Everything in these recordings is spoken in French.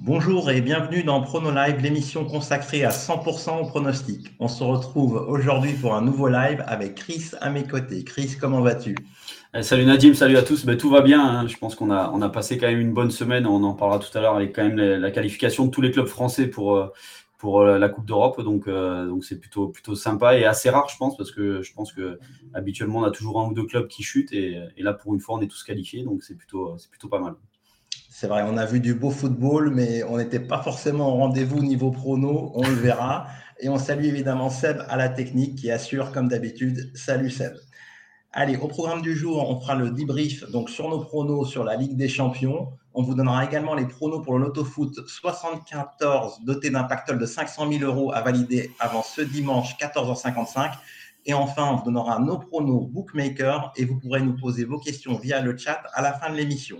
Bonjour et bienvenue dans Prono Live, l'émission consacrée à 100% au pronostic. On se retrouve aujourd'hui pour un nouveau live avec Chris à mes côtés. Chris, comment vas-tu? Eh, Salut Nadim, salut à tous. Ben, tout va bien. Hein. Je pense qu'on a, passé quand même une bonne semaine. On en parlera tout à l'heure avec quand même la, qualification de tous les clubs français pour, euh, euh, la Coupe d'Europe. Donc, euh, c'est plutôt, sympa et assez rare, je pense, parce que je pense que habituellement on a toujours un ou deux clubs qui chutent et, là pour une fois on est tous qualifiés. Donc c'est plutôt pas mal. C'est vrai, on a vu du beau football, mais on n'était pas forcément au rendez-vous niveau prono, on le verra. Et on salue évidemment Seb à la technique qui assure comme d'habitude. Salut Seb. Allez, au programme du jour, on fera le debrief donc sur nos pronos sur la Ligue des Champions. On vous donnera également les pronos pour le Loto Foot 74 doté d'un pactole de 500 000 euros à valider avant ce dimanche 14h55. Et enfin, on vous donnera nos pronos Bookmaker et vous pourrez nous poser vos questions via le chat à la fin de l'émission.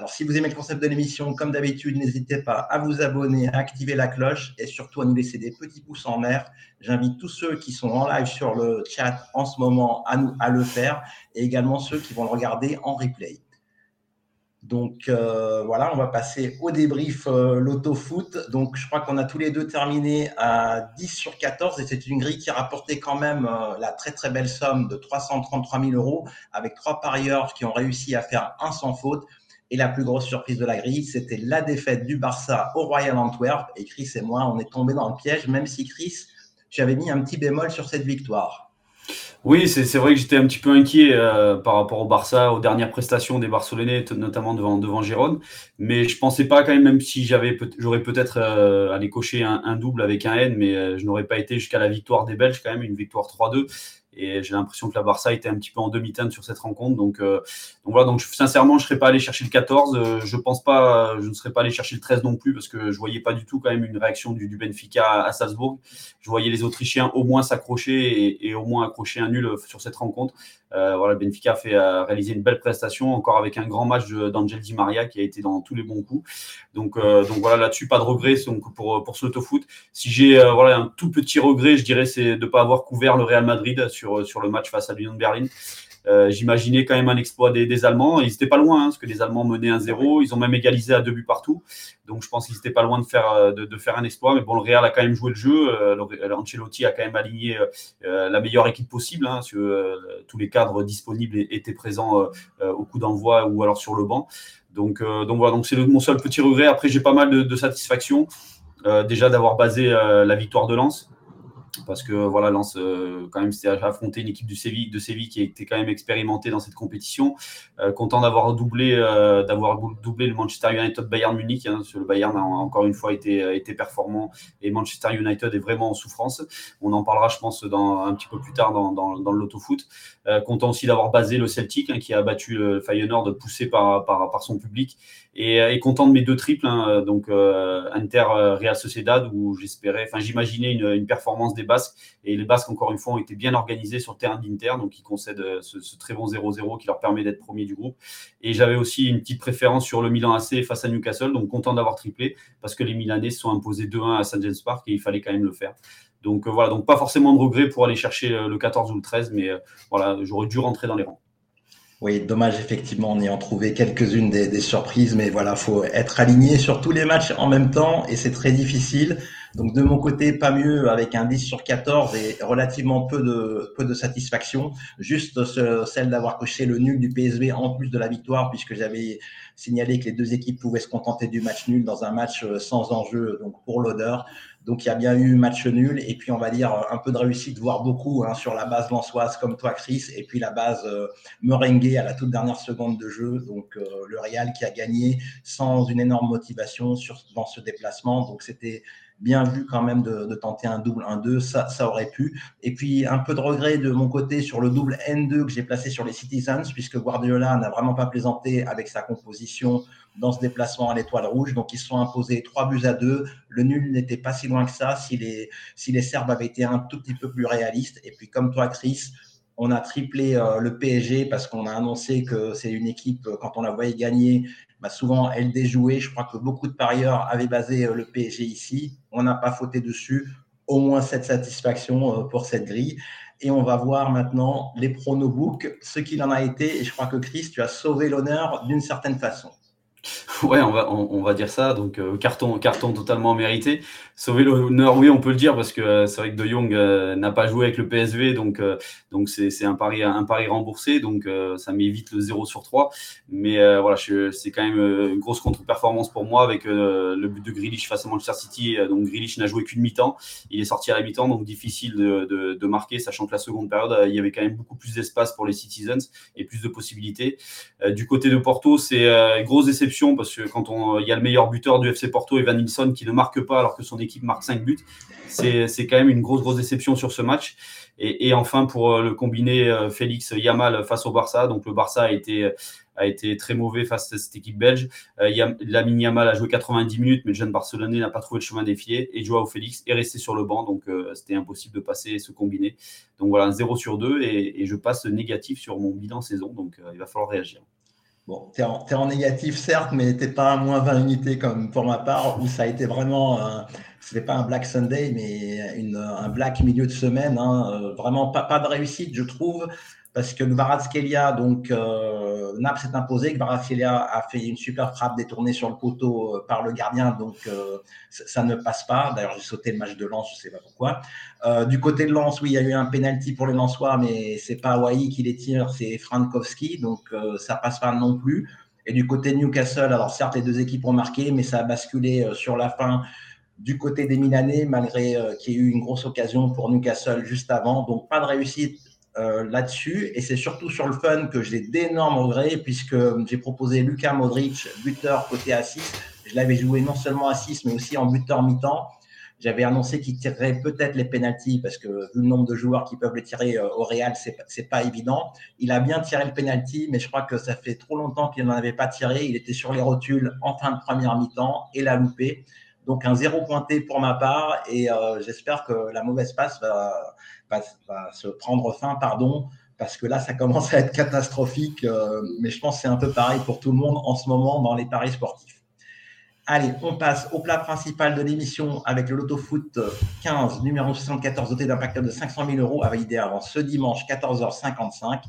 Alors, si vous aimez le concept de l'émission, comme d'habitude, n'hésitez pas à vous abonner, à activer la cloche et surtout à nous laisser des petits pouces en l'air. J'invite tous ceux qui sont en live sur le chat en ce moment à, nous, à le faire et également ceux qui vont le regarder en replay. Donc euh, voilà, on va passer au débrief euh, l'auto-foot. Donc je crois qu'on a tous les deux terminé à 10 sur 14 et c'est une grille qui a rapporté quand même euh, la très très belle somme de 333 000 euros avec trois parieurs qui ont réussi à faire un sans faute. Et la plus grosse surprise de la grille, c'était la défaite du Barça au Royal Antwerp. Et Chris et moi, on est tombés dans le piège, même si Chris, tu avais mis un petit bémol sur cette victoire. Oui, c'est vrai que j'étais un petit peu inquiet euh, par rapport au Barça, aux dernières prestations des Barcelonais, notamment devant, devant Gérone. Mais je pensais pas quand même, même si j'avais j'aurais peut-être euh, allé cocher un, double avec un N, mais euh, je n'aurais pas été jusqu'à la victoire des Belges quand même, une victoire 3-2. Et j'ai l'impression que la Barça était un petit peu en demi-teinte sur cette rencontre. Donc, euh, donc voilà, donc sincèrement, je ne serais pas allé chercher le 14. Euh, je pense pas, je ne serais pas allé chercher le 13 non plus parce que je voyais pas du tout quand même une réaction du, du Benfica à, Salzbourg. Je voyais les Autrichiens au moins s'accrocher et, et, au moins accrocher un nul sur cette rencontre. Euh, voilà, Benfica a fait réaliser une belle prestation, encore avec un grand match d'Angel Di Maria qui a été dans tous les bons coups. Donc, euh, donc voilà, là-dessus, pas de regret donc, pour, pour ce foot. Si j'ai voilà, un tout petit regret, je dirais, c'est de ne pas avoir couvert le Real Madrid sur, sur le match face à l'Union de Berlin. Euh, J'imaginais quand même un exploit des, Allemands. Ils n'étaient pas loin, hein, parce que les Allemands menaient 1-0. Ils ont même égalisé à deux buts partout. Donc je pense qu'ils n'étaient pas loin de faire, euh, de, faire un exploit. Mais bon, le Real a quand même joué le jeu. Euh, Ancelotti a quand même aligné euh, la meilleure équipe possible. Hein, parce que, tous les cadres disponibles étaient présents au coup d'envoi ou alors sur le banc. Donc, donc voilà, donc c'est mon seul petit regret. Après, j'ai pas mal de, de satisfaction. déjà d'avoir basé la victoire de Lens parce que voilà, Lens, euh, quand même, c'était affronter une équipe de Séville qui était quand même expérimentée dans cette compétition. Euh, content d'avoir doublé, euh, d'avoir doublé le Manchester United Bayern Munich. Hein, le Bayern a encore une fois été, performant et Manchester United est vraiment en souffrance. On en parlera, je pense, dans, un petit peu plus tard dans, le loto foot. content aussi d'avoir basé le Celtic hein, qui a battu le Feyenoord poussé par, par, son public et, et, content de mes deux triples, hein, donc Inter Real Sociedad où j'espérais, enfin j'imaginais une, une performance des Basques. Et les Basques, encore une fois, ont été bien organisés sur le terrain d'Inter, donc ils concèdent euh, ce, très bon 0-0 qui leur permet d'être premier du groupe. Et j'avais aussi une petite préférence sur le Milan AC face à Newcastle, donc content d'avoir triplé parce que les Milanais se sont imposés 2-1 à St. James Park et il fallait quand même le faire. Donc euh, voilà, donc pas forcément de regret pour aller chercher le 14 ou le 13, mais euh, voilà, j'aurais dû rentrer dans les rangs. Oui, dommage effectivement, en trouvait quelques-unes des, des, surprises, mais voilà, faut être aligné sur tous les matchs en même temps et c'est très difficile. Donc de mon côté, pas mieux avec un 10 sur 14 et relativement peu de, peu de satisfaction. Juste celle d'avoir coché le nul du PSV en plus de la victoire puisque j'avais signalé que les deux équipes pouvaient se contenter du match nul dans un match euh, sans enjeu donc pour l'odeur. Donc il y a bien eu match nul et puis on va dire un peu de réussite, voire beaucoup hein, sur la base lançoise comme toi Chris et puis la base euh, merengue à la toute dernière seconde de jeu. Donc euh, le Real qui a gagné sans une énorme motivation sur, dans ce déplacement. Donc c'était bien vu quand même de, tenter un double 1-2, ça, ça aurait pu. Et puis un peu de regret de mon côté sur le double N2 que j'ai placé sur les Citizens, puisque Guardiola n'a vraiment pas plaisanté avec sa composition dans ce déplacement à l'étoile rouge. Donc ils se sont imposés 3 buts à 2. Le nul n'était pas si loin que ça si les, si les Serbes avaient été un tout petit peu plus réalistes. Et puis comme toi, Chris, on a triplé euh, le PSG parce qu'on a annoncé que c'est une équipe, quand on la voyait gagner, bah, souvent elle déjouait. Je crois que beaucoup de parieurs avaient basé euh, le PSG ici. On n'a pas fauté dessus. Au moins cette satisfaction euh, pour cette grille. Et on va voir maintenant les pronobooks, ce qu'il en a été. Et je crois que Chris, tu as sauvé l'honneur d'une certaine façon. Ouais, on va, on, va dire ça. Donc, euh, carton, carton totalement mérité. Sauver l'honneur, oui, on peut le dire, parce que euh, c'est vrai que De Jong euh, n'a pas joué avec le PSV, donc donc c'est un pari, un pari remboursé, donc ça m'évite le 0 sur 3. Mais voilà, c'est quand même une grosse contre-performance pour moi avec le but de Grealish face à Manchester City. donc Grealish n'a joué qu'une mi-temps. Il est sorti à la mi-temps, donc difficile de, de, de, marquer, sachant que la seconde période, il y avait quand même beaucoup plus d'espace pour les Citizens et plus de possibilités. du côté de Porto, c'est grosse déception parce que quand on, il y a le meilleur buteur du FC Porto, Evan Nilsson, qui ne marque pas alors que son équipe marque 5 buts, c'est quand même une grosse, grosse déception sur ce match. Et, enfin, pour euh, le combiné euh, Félix Yamal face au Barça, donc le Barça a été, a été très mauvais face à cette équipe belge. Euh, Lamine Yamal a joué 90 minutes, mais le jeune Barcelonais n'a pas trouvé le chemin défié. Et Joao Félix est resté sur le banc, donc c'était impossible de passer ce combiné. Donc voilà, un 0 sur 2, et, et je passe négatif sur mon bilan saison, donc il va falloir réagir. Bon, tu es, en négatif, certes, mais tu pas à moins 20 unités comme pour ma part, où ça a été vraiment, ce n'est pas un Black Sunday, mais un Black milieu de semaine. Hein, euh, vraiment pas de réussite, je trouve parce que Kvaratskhelia, donc euh, Naples s'est imposé, Kvaratskhelia a fait une super frappe détournée sur le poteau euh, par le gardien, donc euh, ça ne passe pas. D'ailleurs, j'ai sauté le match de Lens, je ne sais pas pourquoi. Euh, du côté de Lens, oui, il y a eu un penalty pour les Lensois, mais c'est pas Hawaii qui les tire, c'est Frankowski, donc ça passe pas non plus. Et du côté de Newcastle, alors certes, les deux équipes ont marqué, mais ça a basculé sur la fin du côté des Milanais, malgré qu'il y ait eu une grosse occasion pour Newcastle juste avant. Donc pas de réussite euh, là-dessus. Et c'est surtout sur le fun que j'ai d'énormes regrets, puisque j'ai proposé Lucas Modric, buteur côté à 6. Je l'avais joué non seulement à 6, mais aussi en buteur mi-temps. J'avais annoncé qu'il tirerait peut-être les pénalties, parce que vu le nombre de joueurs qui peuvent les tirer euh, au Real, c'est n'est pas évident. Il a bien tiré le penalty, mais je crois que ça fait trop longtemps qu'il n'en avait pas tiré. Il était sur les rotules en fin de première mi-temps et l'a loupé. Donc un zéro pointé pour ma part, et euh, j'espère que la mauvaise passe va, va, se prendre fin, pardon, parce que là, ça commence à être catastrophique. Euh, mais je pense que c'est un peu pareil pour tout le monde en ce moment dans les paris sportifs. Allez, on passe au plat principal de l'émission avec le Loto Foot 15, numéro 74, doté d'un paquet de 500 000 euros à valider avant ce dimanche 14h55.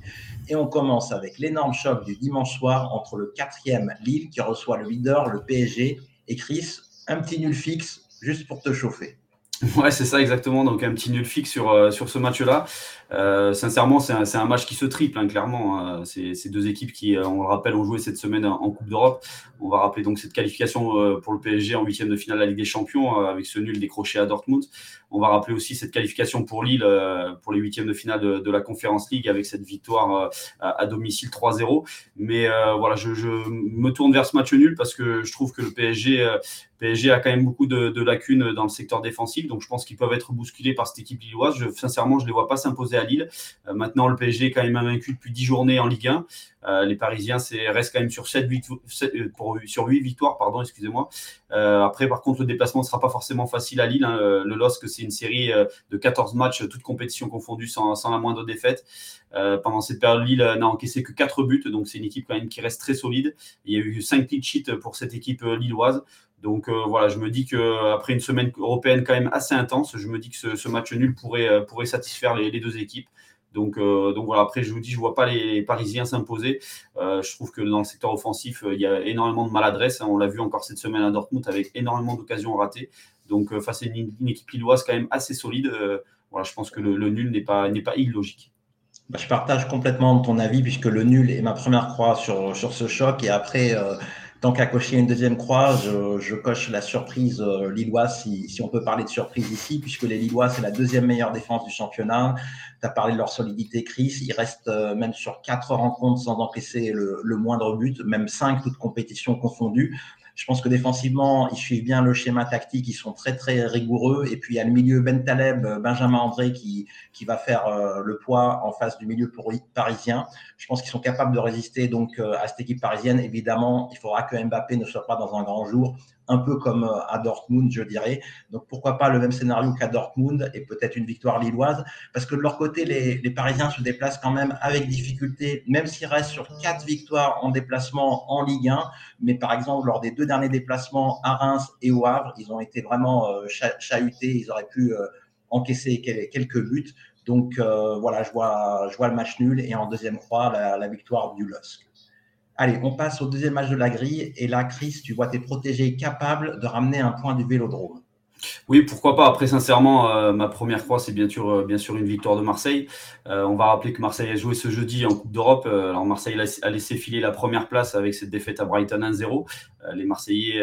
Et on commence avec l'énorme choc du dimanche soir entre le quatrième Lille qui reçoit le leader, le PSG. Et Chris, un petit nul fixe juste pour te chauffer. Ouais, c'est ça exactement. Donc un petit nul fixe sur, euh, sur ce match-là. Euh, sincèrement, c'est un, un, match qui se triple, hein, clairement. Hein. Ces deux équipes qui, euh, on le rappelle, ont joué cette semaine en Coupe d'Europe. On va rappeler donc cette qualification pour le PSG en huitième de finale de la Ligue des Champions avec ce nul décroché à Dortmund. On va rappeler aussi cette qualification pour Lille pour les huitièmes de finale de, la Conference League avec cette victoire à, domicile 3-0. Mais voilà, je, me tourne vers ce match nul parce que je trouve que le PSG a quand même beaucoup de, lacunes dans le secteur défensif, donc je pense qu'ils peuvent être bousculés par cette équipe lilloise. Je, sincèrement, je ne les vois pas s'imposer à Lille. Euh, maintenant, le PSG est quand même invaincu depuis 10 journées en Ligue 1. Euh, les Parisiens restent quand même sur 7, 8, euh, pour, sur 8 victoires, pardon, excusez-moi. Euh, après, par contre, le déplacement ne sera pas forcément facile à Lille. Hein. Le LOSC, c'est une série de 14 matchs, toutes compétitions confondues, sans, sans la moindre défaite. pendant cette période, Lille n'a encaissé que 4 buts, donc c'est une équipe quand même qui reste très solide. Il y a eu 5 clean sheets pour cette équipe lilloise. Donc euh, voilà, je me dis qu'après une semaine européenne quand même assez intense, je me dis que ce, match nul pourrait, euh, pourrait satisfaire les, deux équipes. Donc, euh, donc voilà, après je vous dis, je ne vois pas les Parisiens s'imposer. je trouve que dans le secteur offensif, il y a énormément de maladresse. Hein. On l'a vu encore cette semaine à Dortmund avec énormément d'occasions ratées. Donc face à une, équipe lilloise quand même assez solide, voilà, je pense que le, nul n'est pas, pas illogique. Bah, je partage complètement ton avis puisque le nul est ma première croix sur, sur ce choc. Et après, Tant qu'à cocher une deuxième croix, je, coche la surprise euh, lilloise, si, on peut parler de surprise ici, puisque les Lillois, c'est la deuxième meilleure défense du championnat. Tu as parlé de leur solidité, Chris. Ils restent euh, même sur quatre rencontres sans encaisser le moindre but, même cinq, toutes compétitions confondues. Je pense que défensivement, ils suivent bien le schéma tactique, ils sont très très rigoureux. Et puis il y a le milieu Ben Taleb, Benjamin André qui, qui va faire euh, le poids en face du milieu parisien. Je pense qu'ils sont capables de résister donc euh, à cette équipe parisienne. Évidemment, il faudra que Mbappé ne soit pas dans un grand jour un peu comme euh, à Dortmund, je dirais. Donc pourquoi pas le même scénario qu'à Dortmund et peut-être une victoire lilloise, parce que de leur côté, les, Parisiens se déplacent quand même avec difficulté, même s'ils restent sur quatre victoires en déplacement en Ligue 1. Mais par exemple, lors des deux derniers déplacements à Reims et au Havre, ils ont été vraiment euh, chahutés, ils auraient pu encaisser quelques buts. Donc voilà, je vois, je vois le match nul et en deuxième croix, la, victoire du LOSC. Allez, on passe au deuxième match de la grille. Et là, Chris, tu vois tes protégés capables de ramener un point du vélodrome. Oui, pourquoi pas. Après, sincèrement, euh, ma première croix, c'est bien sûr, euh, une victoire de Marseille. Euh, on va rappeler que Marseille a joué ce jeudi en Coupe d'Europe. alors, Marseille a laissé filer la première place avec cette défaite à Brighton 1-0. les Marseillais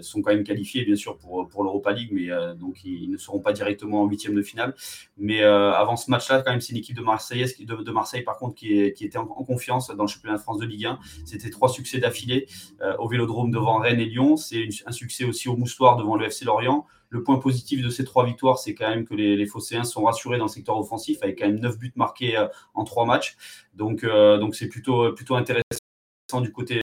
sont quand même qualifiés, bien sûr, pour, l'Europa League, mais donc ils, ne seront pas directement en huitième de finale. Mais avant ce match-là, quand même, c'est une équipe de, Marseillaise, de, Marseille, par contre, qui, qui était en, confiance dans le championnat de France de Ligue 1. C'était trois succès d'affilée au Vélodrome devant Rennes et Lyon. C'est un succès aussi au Moustoir devant le FC Lorient. Le point positif de ces trois victoires, c'est quand même que les, les Phocéens sont rassurés dans le secteur offensif avec quand même 9 buts marqués euh, en trois matchs. Donc, euh, c'est plutôt, plutôt intéressant du côté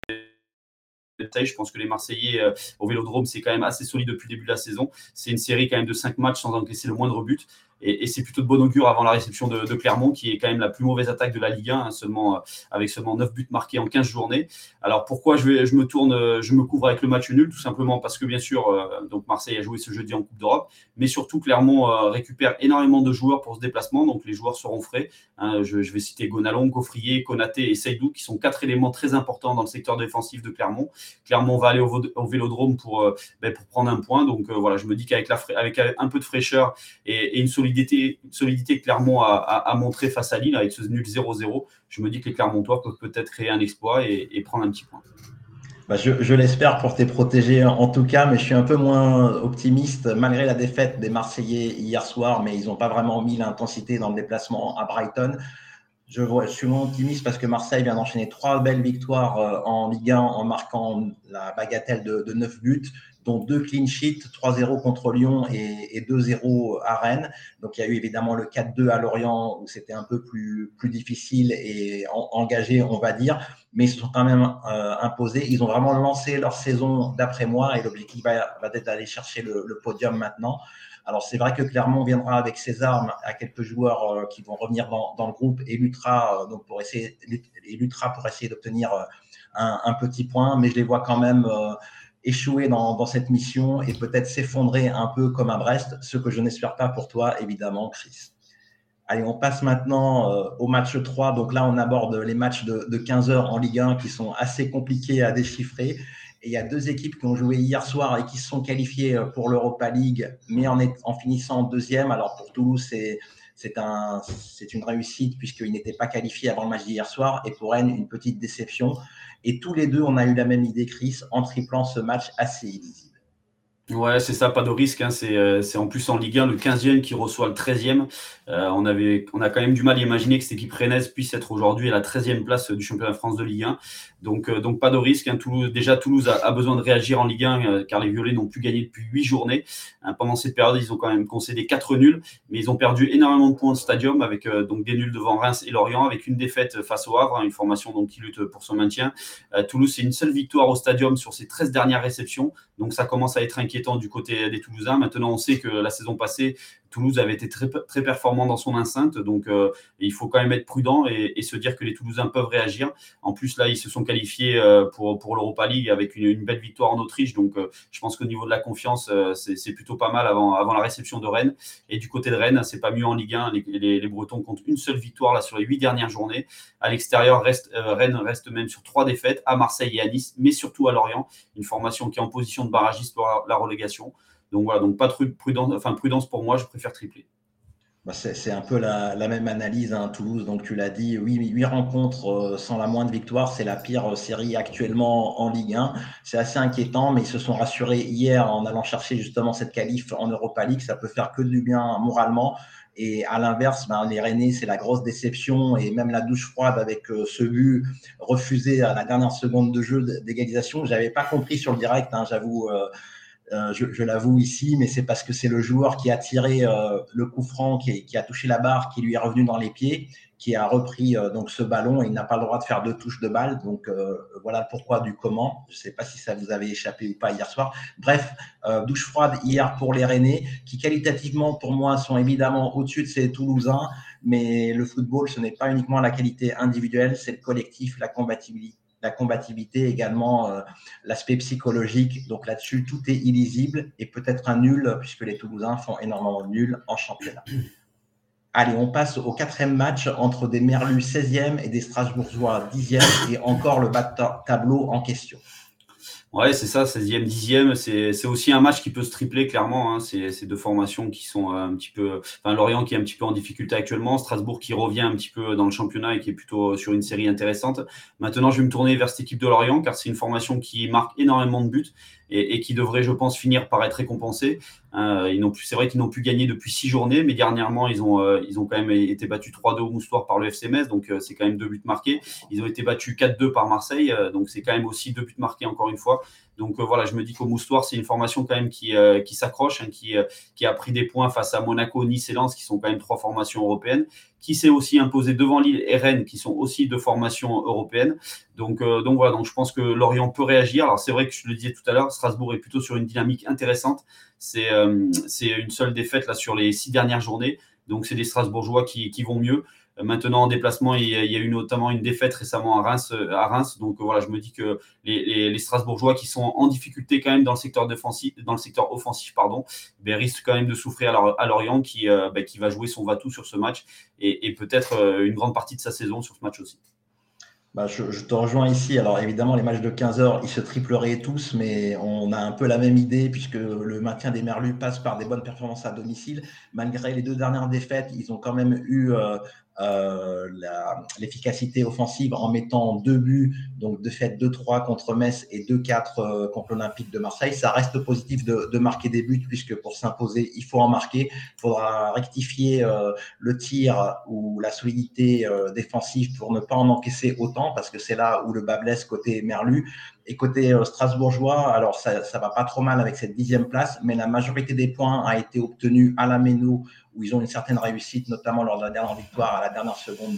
je pense que les Marseillais euh, au Vélodrome, c'est quand même assez solide depuis le début de la saison. C'est une série quand même de 5 matchs sans encaisser le moindre but. Et, c'est plutôt de bon augure avant la réception de, Clermont, qui est quand même la plus mauvaise attaque de la Ligue 1, hein, seulement, euh, avec seulement 9 buts marqués en 15 journées. Alors pourquoi je, me tourne, euh, je me couvre avec le match nul? Tout simplement parce que bien sûr, euh, donc Marseille a joué ce jeudi en Coupe d'Europe, mais surtout Clermont récupère énormément de joueurs pour ce déplacement, donc les joueurs seront frais. Hein. je, vais citer Gonalon, Gaufrier, Konaté et Seydou, qui sont quatre éléments très importants dans le secteur défensif de Clermont. Clermont va aller au, Vélodrome pour, ben, pour prendre un point. Donc voilà, je me dis qu'avec avec un peu de fraîcheur et une solidité, solidité que Clermont a, montré face à Lille avec ce nul 0-0, je me dis que les Clermontois peuvent peut-être créer un exploit et, prendre un petit point. Bah, je, l'espère pour tes protégés en tout cas, mais je suis un peu moins optimiste malgré la défaite des Marseillais hier soir, mais ils n'ont pas vraiment mis l'intensité dans le déplacement à Brighton. Je, suis moins optimiste parce que Marseille vient d'enchaîner trois belles victoires euh, en Ligue 1 en marquant la bagatelle de, de 9 buts dont deux clean sheets, 3-0 contre Lyon et, 2-0 à Rennes. Donc il y a eu évidemment le 4-2 à Lorient où c'était un peu plus, difficile et engagé, on va dire, mais ils se sont quand même euh, imposés. Ils ont vraiment lancé leur saison d'après moi et l'objectif va, être d'aller chercher le, podium maintenant. Alors c'est vrai que Clermont viendra avec ses armes à quelques joueurs euh, qui vont revenir dans, le groupe et luttera euh, donc pour essayer essayer d'obtenir un, un, petit point, mais je les vois quand même échouer dans, cette mission et peut-être s'effondrer un peu comme à Brest, ce que je n'espère pas pour toi, évidemment, Chris. Allez, on passe maintenant euh, au match 3. Donc là, on aborde les matchs de, 15 heures en Ligue 1 qui sont assez compliqués à déchiffrer. Et il y a deux équipes qui ont joué hier soir et qui se sont qualifiées euh, pour l'Europa League, mais en, en finissant deuxième. Alors pour Toulouse, c'est c'est un, une réussite puisqu'ils n'étaient pas qualifiés avant le match d'hier soir. Et pour Rennes, une petite déception. Et tous les deux, on a eu la même idée, Chris, en triplant ce match assez illisible. Ouais, c'est ça, pas de risque. Hein. Euh, c'est en plus en Ligue 1 le 15e qui reçoit le 13e. Euh, on, avait, on a quand même du mal à imaginer que cette équipe rennaise puisse être aujourd'hui à la 13e place du championnat de France de Ligue 1. Donc, euh, donc pas de risque. Hein. Toulouse, déjà, Toulouse a, besoin de réagir en Ligue 1 car les Violets n'ont plus gagné depuis 8 journées. Hein, pendant cette période, ils ont quand même concédé 4 nuls, mais ils ont perdu énormément de points au stadium avec donc des nuls devant Reims et Lorient, avec une défaite face au Havre, une formation donc, qui lutte pour son maintien. Toulouse, c'est une seule victoire au stadium sur ses 13 dernières réceptions. Donc ça commence à être inquiétant du côté des Toulousains. Maintenant, on sait que la saison passée, Toulouse avait été très, très performant dans son enceinte, donc euh, il faut quand même être prudent et, se dire que les Toulousains peuvent réagir. En plus, là, ils se sont qualifiés euh, pour, l'Europa League avec une, belle victoire en Autriche, donc euh, je pense qu'au niveau de la confiance, c'est plutôt pas mal avant, la réception de Rennes. Et du côté de Rennes, c'est pas mieux en Ligue 1. Les, Bretons comptent une seule victoire sur les huit dernières journées. À l'extérieur, reste, Rennes reste même sur trois défaites à Marseille et à Nice, mais surtout à Lorient, une formation qui est en position de barragiste pour la relégation. Donc voilà, donc pas de prudence, enfin prudence pour moi, je préfère tripler. Bah, c'est un peu la, même analyse, à hein, Toulouse. Donc tu l'as dit, oui, huit rencontres euh, sans la moindre victoire, c'est la pire euh, série actuellement en Ligue 1. C'est assez inquiétant, mais ils se sont rassurés hier en allant chercher justement cette qualif en Europa League. Ça peut faire que du bien moralement. Et à l'inverse, ben, les Rennais, c'est la grosse déception et même la douche froide avec euh, ce but refusé à la dernière seconde de jeu d'égalisation. J'avais pas compris sur le direct, hein, j'avoue. Je, l'avoue ici, mais c'est parce que c'est le joueur qui a tiré euh, le coup franc, qui, a touché la barre, qui lui est revenu dans les pieds, qui a repris euh, donc ce ballon et il n'a pas le droit de faire deux touches de balle. Donc voilà pourquoi du comment. Je ne sais pas si ça vous avait échappé ou pas hier soir. Bref, douche froide hier pour les Rennais, qui qualitativement pour moi sont évidemment au-dessus de ces Toulousains, mais le football, ce n'est pas uniquement la qualité individuelle, c'est le collectif, la combativité la combativité, également euh, l'aspect psychologique. Donc là-dessus, tout est illisible et peut-être un nul, puisque les Toulousains font énormément de nuls en championnat. Allez, on passe au quatrième match entre des Merlus 16e et des Strasbourgeois 10e et encore le bas tableau en question. Ouais, c'est ça, 16e, 10e. C'est aussi un match qui peut se tripler, clairement. Hein. C'est deux formations qui sont euh, un petit peu. Enfin, Lorient qui est un petit peu en difficulté actuellement. Strasbourg qui revient un petit peu dans le championnat et qui est plutôt sur une série intéressante. Maintenant, je vais me tourner vers cette équipe de Lorient car c'est une formation qui marque énormément de buts et, qui devrait, je pense, finir par être récompensé. Euh, c'est vrai qu'ils n'ont plus gagné depuis six journées, mais dernièrement, ils ont, euh, ils ont quand même été battus 3-2 au Moustoir par le FCMS, donc euh, c'est quand même deux buts marqués. Ils ont été battus 4-2 par Marseille, donc c'est quand même aussi deux buts marqués encore une fois. Donc voilà, je me dis qu'au Moustoir, c'est une formation quand même qui, qui s'accroche, hein, qui, qui a pris des points face à Monaco, Nice et Lens, qui sont quand même trois formations européennes qui s'est aussi imposé devant Lille et Rennes, qui sont aussi de formation européenne. Donc, euh, donc voilà, donc je pense que Lorient peut réagir. Alors c'est vrai que je le disais tout à l'heure, Strasbourg est plutôt sur une dynamique intéressante. C'est euh, une seule défaite là sur les six dernières journées. Donc c'est des Strasbourgeois qui, qui vont mieux. Maintenant, en déplacement, il y, a, eu notamment une défaite récemment à Reims. Reims. Donc voilà, je me dis que les, Strasbourgeois qui sont en difficulté quand même dans le secteur, défensif, dans le secteur offensif pardon, ben, risquent quand même de souffrir à, Lorient qui, euh, ben, qui va jouer son va-tout sur ce match et, peut-être euh, une grande partie de sa saison sur ce match aussi. Bah, je, te rejoins ici. Alors évidemment, les matchs de 15 heures, ils se tripleraient tous, mais on a un peu la même idée puisque le maintien des Merlus passe par des bonnes performances à domicile. Malgré les deux dernières défaites, ils ont quand même eu euh, euh, l'efficacité offensive en mettant deux buts, donc de fait 2-3 contre Metz et 2-4 euh, contre l'Olympique de Marseille. Ça reste positif de, de, marquer des buts puisque pour s'imposer, il faut en marquer. Il faudra rectifier euh, le tir ou la solidité euh, défensive pour ne pas en encaisser autant parce que c'est là où le bas blesse côté Merlu. Et côté euh, strasbourgeois, alors ça, ça va pas trop mal avec cette dixième place, mais la majorité des points a été obtenue à la Méno, où ils ont une certaine réussite, notamment lors de la dernière victoire à la dernière seconde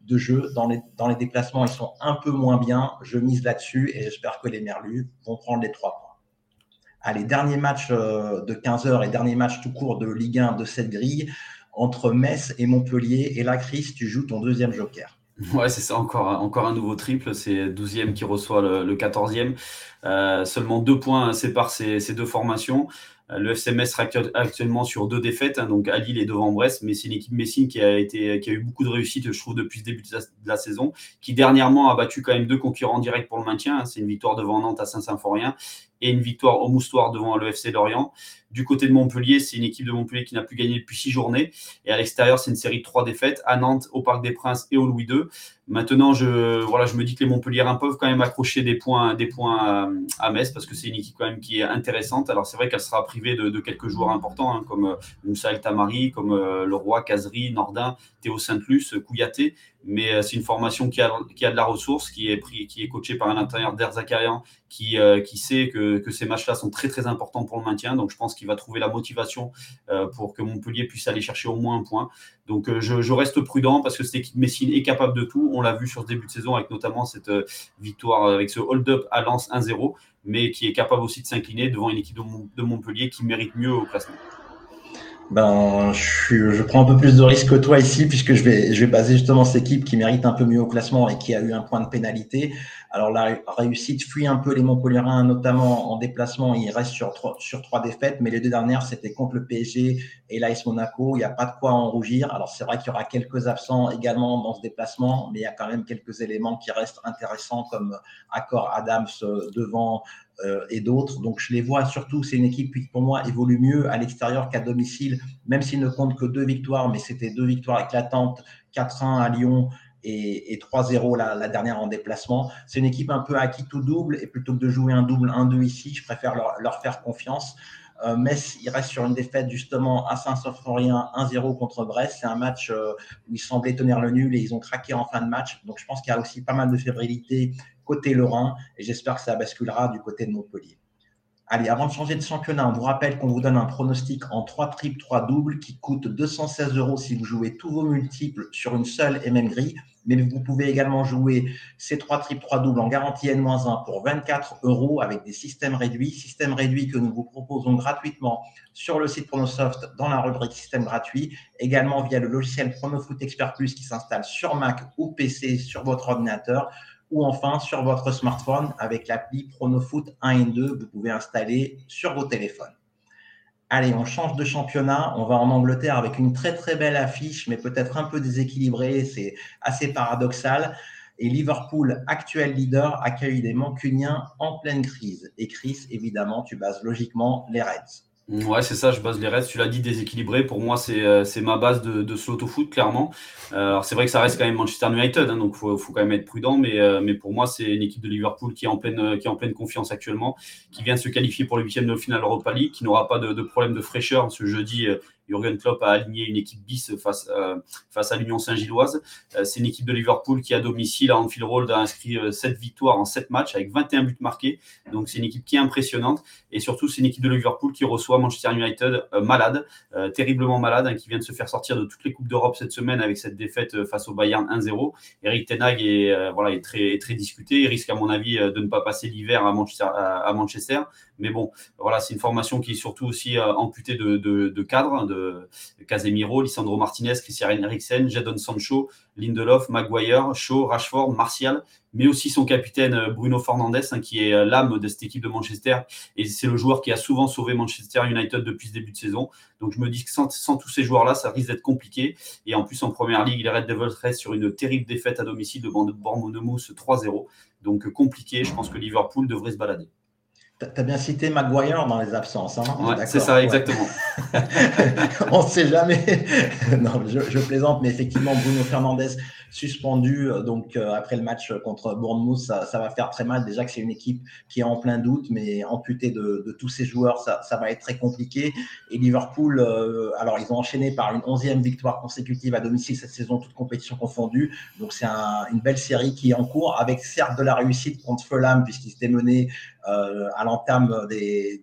de, jeu. Dans les, dans les déplacements, ils sont un peu moins bien. Je mise là-dessus et j'espère que les Merlus vont prendre les trois points. Allez, dernier match euh, de 15 heures et dernier match tout court de Ligue 1 de cette grille entre Metz et Montpellier. Et là, Chris, tu joues ton deuxième joker. Ouais, c'est ça, encore, encore un nouveau triple. C'est 12e qui reçoit le, 14e. Euh, seulement deux points séparent ces, ces deux formations. Euh, le sera actuellement sur deux défaites, hein, donc à Lille et devant Brest, mais c'est une équipe Messine qui a, été, qui a eu beaucoup de réussite, je trouve, depuis le début de la, saison, qui dernièrement a battu quand même deux concurrents directs pour le maintien. Hein. c'est une victoire devant Nantes à Saint-Symphorien et une victoire au Moustoir devant le FC Lorient. Du côté de Montpellier, c'est une équipe de Montpellier qui n'a plus gagné depuis six journées. Et à l'extérieur, c'est une série de trois défaites à Nantes, au Parc des Princes et au Louis II. Maintenant, je, voilà, je me dis que les Montpelliérains peuvent quand même accrocher des points, à, Metz parce que c'est une équipe quand même qui est intéressante. Alors, c'est vrai qu'elle sera privée de, quelques joueurs importants hein, comme euh, Moussa El Tamari, comme euh, Leroy, Cazery, Nordin, Théo Saint-Luce, Kouyaté mais euh, c'est une formation qui a, de la ressource, qui est, pris, qui est coachée par un intérieur d'Air euh, qui sait que, ces matchs-là sont très très importants pour le maintien. Donc je pense qu'il va trouver la motivation euh, pour que Montpellier puisse aller chercher au moins un point. Donc je, je, reste prudent parce que cette équipe Messine est capable de tout. On l'a vu sur ce début de saison avec notamment cette victoire, avec ce hold-up à Lens 1-0, mais qui est capable aussi de s'incliner devant une équipe de Montpellier qui mérite mieux au classement. Ben, je, prends un peu plus de risques que toi ici, puisque je vais, je vais baser justement cette équipe qui mérite un peu mieux au classement et qui a eu un point de pénalité. Alors la réussite fuit un peu les Montpellierins, notamment en déplacement. Ils restent sur trois, sur trois défaites, mais les deux dernières, c'était contre le PSG et l'AS Monaco. Il n'y a pas de quoi en rougir. Alors c'est vrai qu'il y aura quelques absents également dans ce déplacement, mais il y a quand même quelques éléments qui restent intéressants, comme Accord Adams euh, devant euh, et d'autres. Donc je les vois surtout, c'est une équipe qui pour moi évolue mieux à l'extérieur qu'à domicile, même s'il ne compte que deux victoires, mais c'était deux victoires éclatantes, 4-1 à Lyon et, 3-0 la, dernière en déplacement. C'est une équipe un peu acquis tout double et plutôt que de jouer un double 1-2 ici, je préfère leur, faire confiance. Euh, Metz, il reste sur une défaite justement à Saint-Symphorien 1-0 contre Brest. C'est un match euh, où ils semblaient tenir le nul et ils ont craqué en fin de match. Donc je pense qu'il y a aussi pas mal de fébrilité côté Lorrain et j'espère que ça basculera du côté de Montpellier. Allez, avant de changer de championnat, on vous rappelle qu'on vous donne un pronostic en 3 triples, 3 doubles qui coûte 216 euros si vous jouez tous vos multiples sur une seule et même grille. Mais vous pouvez également jouer ces 3 triples, 3 doubles en garantie N-1 pour 24 euros avec des systèmes réduits. Systèmes réduits que nous vous proposons gratuitement sur le site Pronosoft dans la rubrique système gratuit. Également via le logiciel Pronofoot Expert Plus qui s'installe sur Mac ou PC sur votre ordinateur ou enfin sur votre smartphone avec l'appli PronoFoot 1 et 2, vous pouvez installer sur vos téléphones. Allez, on change de championnat. On va en Angleterre avec une très très belle affiche, mais peut-être un peu déséquilibrée. C'est assez paradoxal. Et Liverpool, actuel leader, accueille des Mancuniens en pleine crise. Et Chris, évidemment, tu bases logiquement les Reds. Ouais, c'est ça, je base les restes. Tu l'as dit, déséquilibré. Pour moi, c'est euh, ma base de, de ce foot clairement. Euh, alors, c'est vrai que ça reste quand même Manchester United, hein, donc il faut, faut, quand même être prudent. Mais, euh, mais pour moi, c'est une équipe de Liverpool qui est, en pleine, qui est en pleine confiance actuellement, qui vient de se qualifier pour le huitième de finale Europa League, qui n'aura pas de, de, problème de fraîcheur ce jeudi. Jurgen Klopp a aligné une équipe bis face, face à l'Union Saint-Gilloise. c'est une équipe de Liverpool qui, à domicile, à Anfield Road, a inscrit 7 victoires en 7 matchs avec 21 buts marqués. Donc, c'est une équipe qui est impressionnante. Et surtout, c'est une équipe de Liverpool qui reçoit Manchester United euh, malade, euh, terriblement malade, hein, qui vient de se faire sortir de toutes les coupes d'Europe cette semaine avec cette défaite euh, face au Bayern 1-0. Eric Tenag est, voilà, est très, très discuté. Il risque, à mon avis, de ne pas passer l'hiver à, Manchester. Mais bon, voilà, c'est une formation qui est surtout aussi amputée de, cadres, hein, de Casemiro, Lisandro Martinez, Christian Eriksen, Jadon Sancho, Lindelof, Maguire, Shaw, Rashford, Martial, mais aussi son capitaine euh, Bruno Fernandes, hein, qui est euh, l'âme de cette équipe de Manchester. Et c'est le joueur qui a souvent sauvé Manchester United depuis ce début de saison. Donc je me dis que sans, tous ces joueurs-là, ça risque d'être compliqué. Et en plus, en première ligue, les Red Devils restent sur une terrible défaite à domicile de Bournemouth 3-0. Donc euh, compliqué. Je pense que Liverpool devrait se balader. Tu as bien cité Maguire dans les absences. Hein c'est ça, exactement. On ne sait jamais. non, je, je, plaisante, mais effectivement, Bruno Fernandez suspendu. Euh, donc, euh, après le match contre Bournemouth, ça, ça, va faire très mal. Déjà que c'est une équipe qui est en plein doute, mais amputée de, de tous ses joueurs, ça, ça, va être très compliqué. Et Liverpool, euh, alors, ils ont enchaîné par une onzième victoire consécutive à domicile cette saison, toute compétition confondue. Donc, c'est un, une belle série qui est en cours, avec certes de la réussite contre Fulham, puisqu'ils s'étaient menés à l'entame des,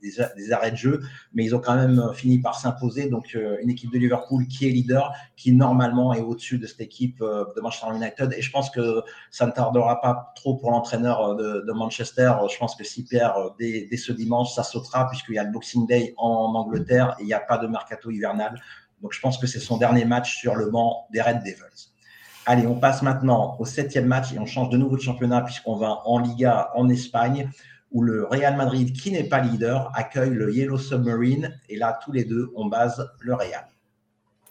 arrêts de jeu, mais ils ont quand même fini par s'imposer. Donc, une équipe de Liverpool qui est leader, qui normalement est au-dessus de cette équipe de Manchester United. Et je pense que ça ne tardera pas trop pour l'entraîneur euh, de, Manchester. Je pense que s'il perd euh, dès, ce dimanche, ça sautera puisqu'il y a le Boxing Day en Angleterre et il n'y a pas de mercato hivernal. Donc je pense que c'est son dernier match sur le banc des Red Devils. Allez, on passe maintenant au septième match et on change de nouveau de championnat puisqu'on va en Liga en Espagne où le Real Madrid, qui n'est pas leader, accueille le Yellow Submarine. Et là, tous les deux, on base le Real.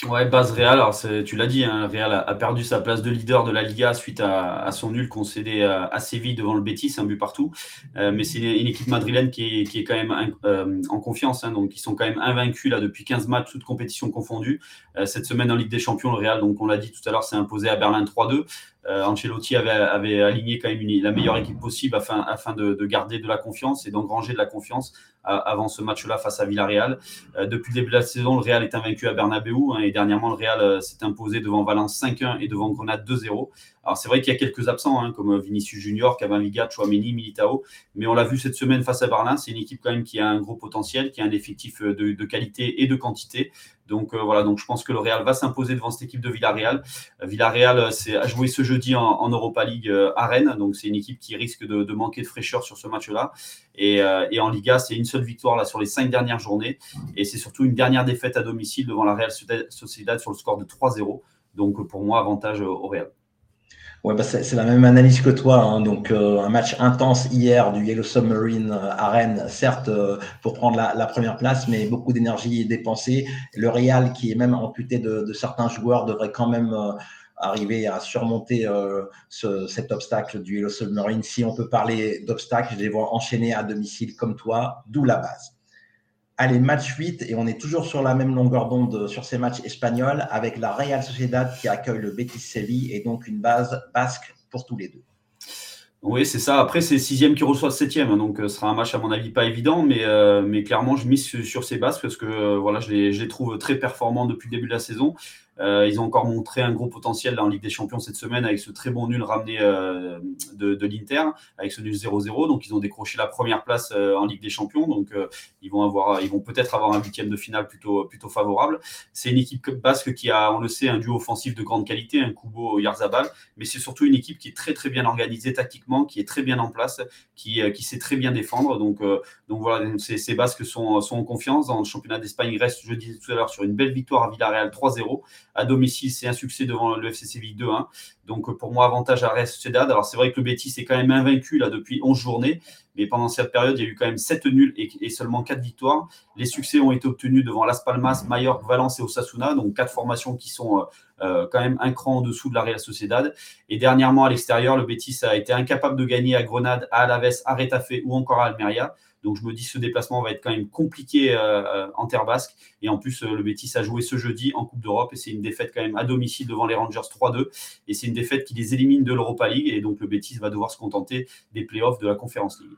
Ouais, base Real, alors tu l'as dit, hein, Real a, perdu sa place de leader de la Liga suite à, son nul concédé à, à, Séville devant le Betis, un but partout. Euh, mais c'est une, équipe madrilène qui est, quand même euh, en confiance, hein, donc ils sont quand même invaincus là depuis 15 matchs, toutes compétitions confondues. Euh, cette semaine en Ligue des Champions, le Real, donc on l'a dit tout à l'heure, s'est imposé à Berlin 3-2. Euh, Ancelotti avait, aligné quand même la meilleure équipe possible afin, de, de, garder de la confiance et d'engranger de la confiance avant ce match-là face à Villarreal. Euh, depuis le début de la saison, le Real est invaincu à Bernabeu hein, et dernièrement, le Real euh, s'est imposé devant Valence 5-1 et devant Grenade 2-0. Alors c'est vrai qu'il y a quelques absents, hein, comme Vinicius Junior, Camavinga, Chouameni, Militao, mais on l'a vu cette semaine face à Berlin, c'est une équipe quand même qui a un gros potentiel, qui a un effectif de, de qualité et de quantité. Donc euh, voilà, donc je pense que le Real va s'imposer devant cette équipe de Villarreal. Euh, Villarreal euh, a joué ce jeudi en, Europa League à Rennes, donc c'est une équipe qui risque de, manquer de fraîcheur sur ce match-là. Et, et, en Liga, c'est une seule victoire là sur les cinq dernières journées, et c'est surtout une dernière défaite à domicile devant la Real Sociedad sur le score de 3-0. Donc pour moi, avantage au Real. Ouais, bah c'est la même analyse que toi. Hein. Donc, euh, un match intense hier du Yellow Submarine euh, à Rennes, certes, euh, pour prendre la, première place, mais beaucoup d'énergie dépensée. Le Real, qui est même amputé de, certains joueurs, devrait quand même arriver à surmonter ce, cet obstacle du Yellow Submarine. Si on peut parler d'obstacle, je les vois enchaîner à domicile comme toi, d'où la base. Allez, match 8, et on est toujours sur la même longueur d'onde sur ces matchs espagnols, avec la Real Sociedad qui accueille le Betis Séville, et donc une base basque pour tous les deux. Oui, c'est ça. Après, c'est sixième qui reçoit septième, hein, donc euh, ce sera un match à mon avis pas évident, mais, euh, clairement, je mise sur, ces bases parce que euh, voilà, je les, trouve très performants depuis le début de la saison. Euh, ils ont encore montré un gros potentiel en Ligue des Champions cette semaine avec ce très bon nul ramené euh, de, l'Inter, avec ce nul 0-0. Donc ils ont décroché la première place euh, en Ligue des Champions. Donc ils vont avoir, ils vont peut-être avoir un huitième de finale plutôt plutôt favorable. C'est une équipe basque qui a, on le sait, un duo offensif de grande qualité, un Kubo Yarzabal, mais c'est surtout une équipe qui est très très bien organisée tactiquement, qui est très bien en place, qui, qui sait très bien défendre. Donc donc voilà, ces, ces Basques sont, sont en confiance. Dans le championnat d'Espagne, ils restent, je disais tout à l'heure, sur une belle victoire à Villarreal 3-0 à domicile, c'est un succès devant le FC Séville 2-1. Donc pour moi, avantage à Real Sociedad. Alors c'est vrai que le Betis est quand même invaincu là depuis 11 journées, mais pendant cette période, il y a eu quand même 7 nuls et, seulement 4 victoires. Les succès ont été obtenus devant Las Palmas, Mallorca, Valence et Osasuna, donc quatre formations qui sont euh, euh, quand même un cran en dessous de la Real Sociedad. Et dernièrement, à l'extérieur, le Betis a été incapable de gagner à Grenade, à Alaves, à Retafe ou encore à Almeria. Donc je me dis ce déplacement va être quand même compliqué euh, en terre basque. Et en plus, le Betis a joué ce jeudi en Coupe d'Europe et c'est une défaite quand même à domicile devant les Rangers 3-2. Et c'est une défaite qui les élimine de l'Europa League. Et donc le Betis va devoir se contenter des playoffs de la Conférence League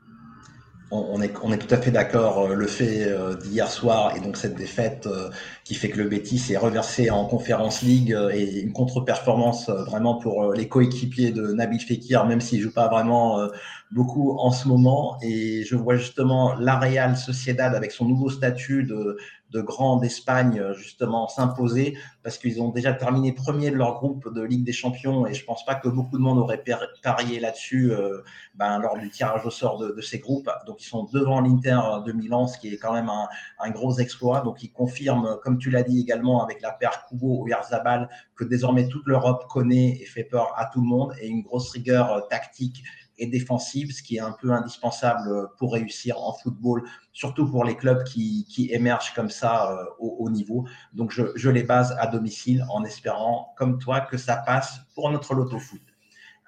on est, tout à fait d'accord. Euh, le fait euh, d'hier soir et donc cette défaite euh, qui fait que le Betis est reversé en Conférence League et une contre-performance vraiment pour les coéquipiers de Nabil Fekir, même s'il joue pas vraiment beaucoup en ce moment. Et je vois justement la Real Sociedad avec son nouveau statut de de grands d'Espagne euh, justement s'imposer parce qu'ils ont déjà terminé premier de leur groupe de Ligue des Champions et je pense pas que beaucoup de monde aurait parié là-dessus euh, ben, lors du tirage au sort de, ces groupes. Donc ils sont devant l'Inter de Milan, ce qui est quand même un, gros exploit. Donc ils confirment, comme tu l'as dit également avec la paire Kubo ou Yarzabal, que désormais toute l'Europe connaît et fait peur à tout le monde et une grosse rigueur euh, tactique et défensive, ce qui est un peu indispensable pour réussir en football, surtout pour les clubs qui, qui émergent comme ça euh, au haut niveau. Donc je, je, les base à domicile en espérant, comme toi, que ça passe pour notre loto foot.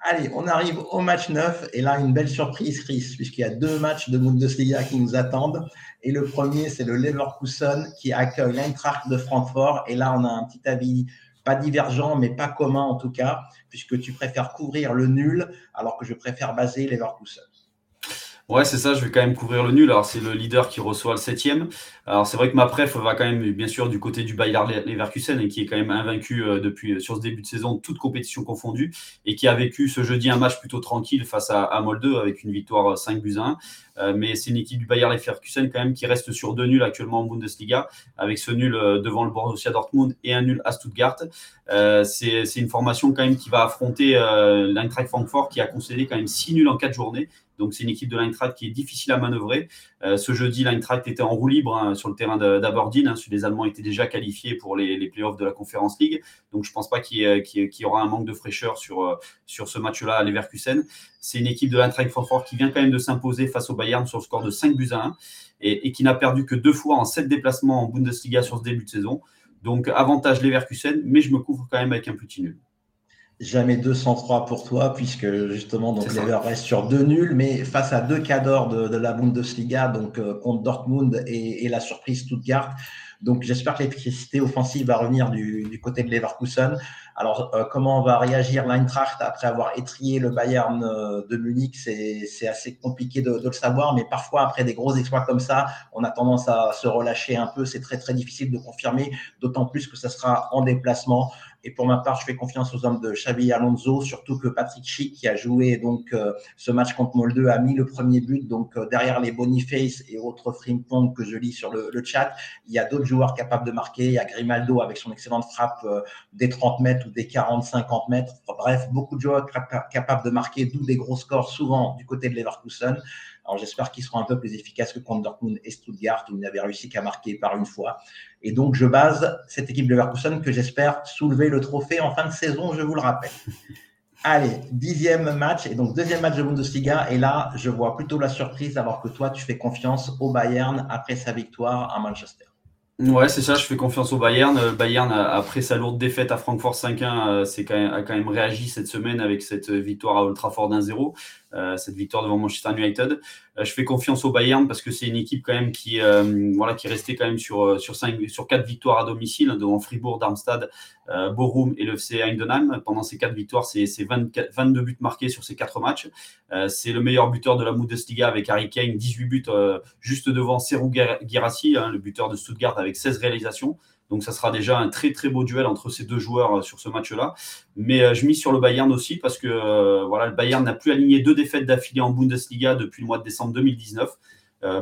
Allez, on arrive au match 9 et là, une belle surprise, Chris, puisqu'il y a deux matchs de Bundesliga qui nous attendent. Et le premier, c'est le Leverkusen qui accueille l'Eintracht de Francfort. Et là, on a un petit avis pas divergent, mais pas commun en tout cas, puisque tu préfères couvrir le nul, alors que je préfère baser Leverkusen. Ouais, c'est ça, je vais quand même couvrir le nul. Alors, c'est le leader qui reçoit le septième. Alors, c'est vrai que ma préf va quand même, bien sûr, du côté du Bayer Leverkusen et qui est quand même invaincu euh, depuis, euh, sur ce début de saison, toute compétition confondue et qui a vécu ce jeudi un match plutôt tranquille face à, à Molde avec une victoire 5 euh, buts à 1. mais c'est une équipe du Bayer Leverkusen quand même qui reste sur deux nuls actuellement en Bundesliga avec ce nul devant le Borussia Dortmund et un nul à Stuttgart. c'est une formation quand même qui va affronter l'Eintracht Francfort qui a concédé quand même six nuls en quatre journées donc c'est une équipe de l'Eintracht qui est difficile à manœuvrer. Euh, ce jeudi, l'Eintracht était en roue libre hein, sur le terrain d'Aberdeen. Hein, les Allemands étaient déjà qualifiés pour les, playoffs de la Conference League. Donc je ne pense pas qu'il y, aura un manque de fraîcheur sur, euh, sur ce match-là à Leverkusen. C'est une équipe de l'Eintracht Francfort qui vient quand même de s'imposer face au Bayern sur le score de 5 buts à 1 et, et qui n'a perdu que deux fois en sept déplacements en Bundesliga sur ce début de saison. Donc avantage Leverkusen, mais je me couvre quand même avec un petit nul jamais 203 pour toi, puisque justement, donc Lever reste sur deux nuls, mais face à deux cadors de, de la Bundesliga, donc euh, contre Dortmund et, et, la surprise Stuttgart. Donc j'espère que l'électricité offensive va revenir du, du côté de Leverkusen. Alors euh, comment va réagir l'Eintracht après avoir étrié le Bayern euh, de Munich? C'est assez compliqué de, de, le savoir, mais parfois après des gros exploits comme ça, on a tendance à se relâcher un peu. C'est très très difficile de confirmer, d'autant plus que ça sera en déplacement. Et pour ma part, je fais confiance aux hommes de Xavi Alonso, surtout que Patrick Schick, qui a joué donc euh, ce match contre Molde, a mis le premier but. Donc euh, derrière les Boniface et autres Frimpong que je lis sur le, le chat, il y a d'autres joueurs capables de marquer. Il y a Grimaldo avec son excellente frappe euh, des 30 mètres ou des 40-50 mètres. Bref, beaucoup de joueurs capables de marquer, d'où des gros scores souvent du côté de Leverkusen. Alors j'espère qu'ils seront un peu plus efficaces que contre et Stuttgart où ils n'avaient réussi qu'à marquer par une fois. Et donc je base cette équipe de Leverkusen que j'espère soulever le trophée en fin de saison, je vous le rappelle. Allez, dixième match et donc deuxième match de Bundesliga et là je vois plutôt la surprise alors que toi tu fais confiance au Bayern après sa victoire à Manchester. Ouais, c'est ça, je fais confiance au Bayern. Euh, Bayern, après sa lourde défaite à Francfort 5-1, euh, a quand même réagi cette semaine avec cette victoire à Old Trafford 1-0. Euh, cette victoire devant Manchester United. Euh, je fais confiance au Bayern parce que c'est une équipe quand même qui, euh, voilà, qui est restée quand même sur, sur, cinq, sur quatre victoires à domicile devant Fribourg, Darmstadt, Bochum et le FC Heidenheim. Pendant ces quatre victoires, c'est 22 buts marqués sur ces quatre matchs. c'est le meilleur buteur de la Bundesliga avec Harry Kane, 18 buts juste devant Serou Girassi, hein, le buteur de Stuttgart avec 16 réalisations. Donc ça sera déjà un très très beau duel entre ces deux joueurs euh, sur ce match-là. Mais euh, je mise sur le Bayern aussi parce que euh, voilà, le Bayern n'a plus aligné deux défaites d'affilée en Bundesliga depuis le mois de décembre 2019.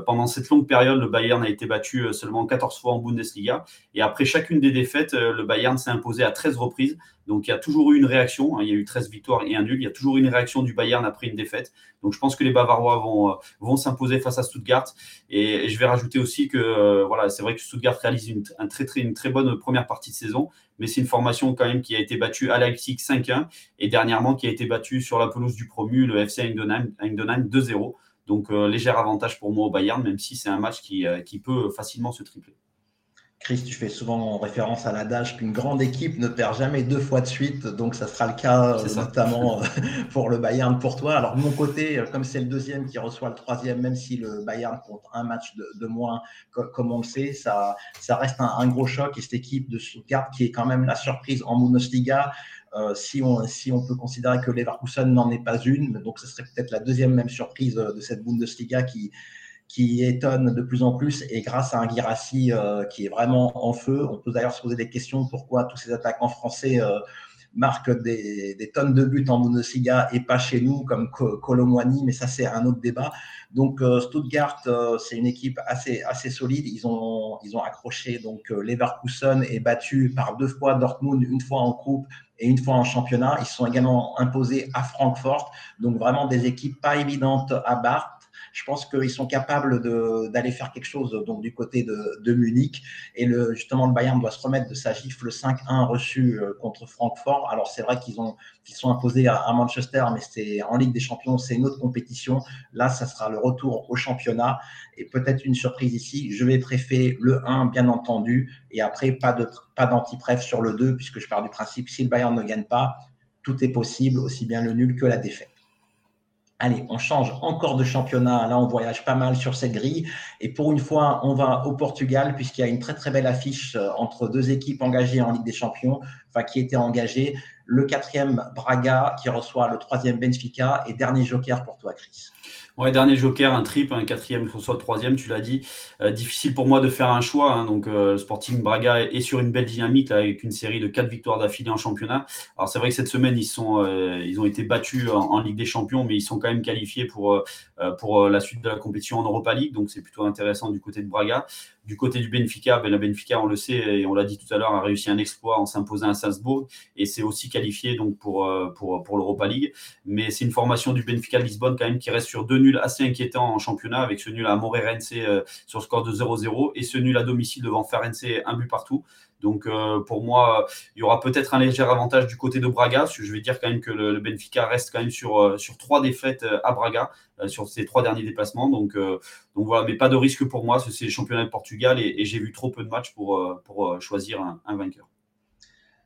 Pendant cette longue période, le Bayern a été battu seulement 14 fois en Bundesliga. Et après chacune des défaites, le Bayern s'est imposé à 13 reprises. Donc il y a toujours eu une réaction. Hein. il y a eu 13 victoires et un nul. Il y a toujours eu une réaction du Bayern après une défaite. Donc je pense que les Bavarois vont, vont s'imposer face à Stuttgart. Et, je vais rajouter aussi que voilà, c'est vrai que Stuttgart réalise une, un très, très, une très bonne première partie de saison. Mais c'est une formation quand même qui a été battue à Leipzig 5-1 et dernièrement qui a été battue sur la pelouse du promu, le FC Eindhoven, 2-0. Donc euh, léger avantage pour moi au Bayern, même si c'est un match qui, euh, qui peut facilement se tripler. Chris, tu fais souvent référence à l'adage qu'une grande équipe ne perd jamais deux fois de suite, donc ça sera le cas notamment euh, pour le Bayern pour toi. Alors de mon côté, comme c'est le deuxième qui reçoit le troisième, même si le Bayern compte un match de, moins, comme on le sait, ça, ça reste un, gros choc. Et cette équipe de Stuttgart qui est quand même la surprise en Bundesliga, si, on, si on peut considérer que Leverkusen n'en est pas une, donc ce serait peut-être la deuxième même surprise de cette Bundesliga qui, étonne de plus en plus et grâce à un Girassi euh, qui est vraiment en feu. On peut d'ailleurs se poser des questions pourquoi tous ces attaquants français euh, marquent des, des, tonnes de buts en Bundesliga et pas chez nous comme Colomwani, mais ça c'est un autre débat. Donc euh, Stuttgart, c'est une équipe assez, assez solide. Ils ont, ils ont accroché donc Leverkusen et battu par deux fois Dortmund, une fois en coupe et une fois en championnat. Ils sont également imposés à Francfort. Donc vraiment des équipes pas évidentes à battre je pense qu'ils sont capables d'aller faire quelque chose du côté de, Munich. Et justement, le Bayern doit se remettre de sa gifle 5-1 reçue euh, contre Francfort. Alors c'est vrai qu'ils ont qu'ils sont imposés à, Manchester, mais c'est en Ligue des Champions, c'est une autre compétition. Là, ça sera le retour au championnat et peut-être une surprise ici. Je vais préférer le 1, bien entendu, et après pas d'anti-préf sur le 2, puisque je pars du principe si le Bayern ne gagne pas, tout est possible, aussi bien le nul que la défaite. Allez, on change encore de championnat. Là, on voyage pas mal sur cette grille. Et pour une fois, on va au Portugal, puisqu'il y a une très très belle affiche euh, entre deux équipes engagées en Ligue des Champions, enfin qui étaient engagées. Le quatrième Braga qui reçoit le troisième Benfica et dernier joker pour toi, Chris. Ouais, dernier joker, un trip, un quatrième, soit troisième, tu l'as dit. Euh, difficile pour moi de faire un choix. Hein, donc, euh, Sporting Braga est sur une belle dynamique avec une série de quatre victoires d'affilée en championnat. Alors, c'est vrai que cette semaine, ils, sont, euh, ils ont été battus en, Ligue des Champions, mais ils sont quand même qualifiés pour, pour la suite de la compétition en Europa League. Donc, c'est plutôt intéressant du côté de Braga. Du côté du Benfica, ben, la Benfica, on le sait et on l'a dit tout à l'heure, a réussi un exploit en s'imposant à Salzbourg et c'est aussi qualifié donc pour, pour l'Europa League. Mais c'est une formation du Benfica Lisbonne quand même qui reste sur deux nuls assez inquiétants en championnat avec ce nul à Moreirense sur score de 0-0 et ce nul à domicile devant Ferenc, un but partout. Donc euh, pour moi, il y aura peut-être un léger avantage du côté de Braga. Je vais dire quand même que le, Benfica reste quand même sur, euh, sur trois défaites euh, à Braga sur ses trois derniers déplacements. Donc, donc voilà, mais pas de risque pour moi. C'est le championnat de Portugal et, j'ai vu trop peu de matchs pour, pour choisir un vainqueur.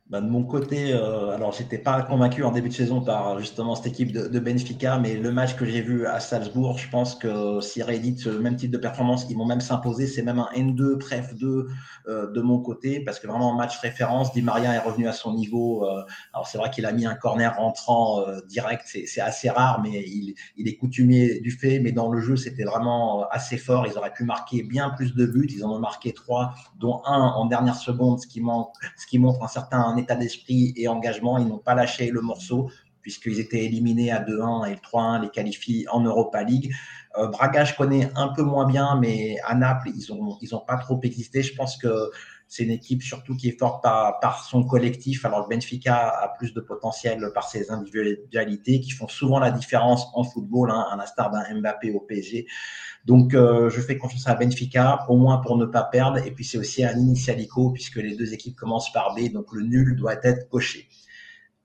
Bah, de mon côté, euh, alors j'étais pas convaincu en début de saison par justement cette équipe de, Benfica, mais le match que j'ai vu à Salzbourg, je pense que si réédite le même type de performance, ils vont même s'imposer. C'est même un N2, pref 2 euh, de mon côté, parce que vraiment match référence, Di Maria est revenu à son niveau. Euh, alors c'est vrai qu'il a mis un corner rentrant euh, direct, c'est assez rare, mais il, il, est coutumier du fait. Mais dans le jeu, c'était vraiment assez fort. Ils auraient pu marquer bien plus de buts. Ils en ont marqué trois, dont un en dernière seconde, ce qui montre un certain état d'esprit et engagement. Ils n'ont pas lâché le morceau puisqu'ils étaient éliminés à 2-1 et le 3-1 les qualifie en Europa League. Euh, Braga, je connais un peu moins bien, mais à Naples, ils n'ont ils ont pas trop existé. Je pense que c'est une équipe surtout qui est forte par, son collectif, alors le Benfica a plus de potentiel par ses individualités qui font souvent la différence en football, hein, à l'instar d'un Mbappé au PSG. Donc, euh, je fais confiance à Benfica, au moins pour ne pas perdre. Et puis, c'est aussi un initialico, puisque les deux équipes commencent par B, donc le nul doit être coché.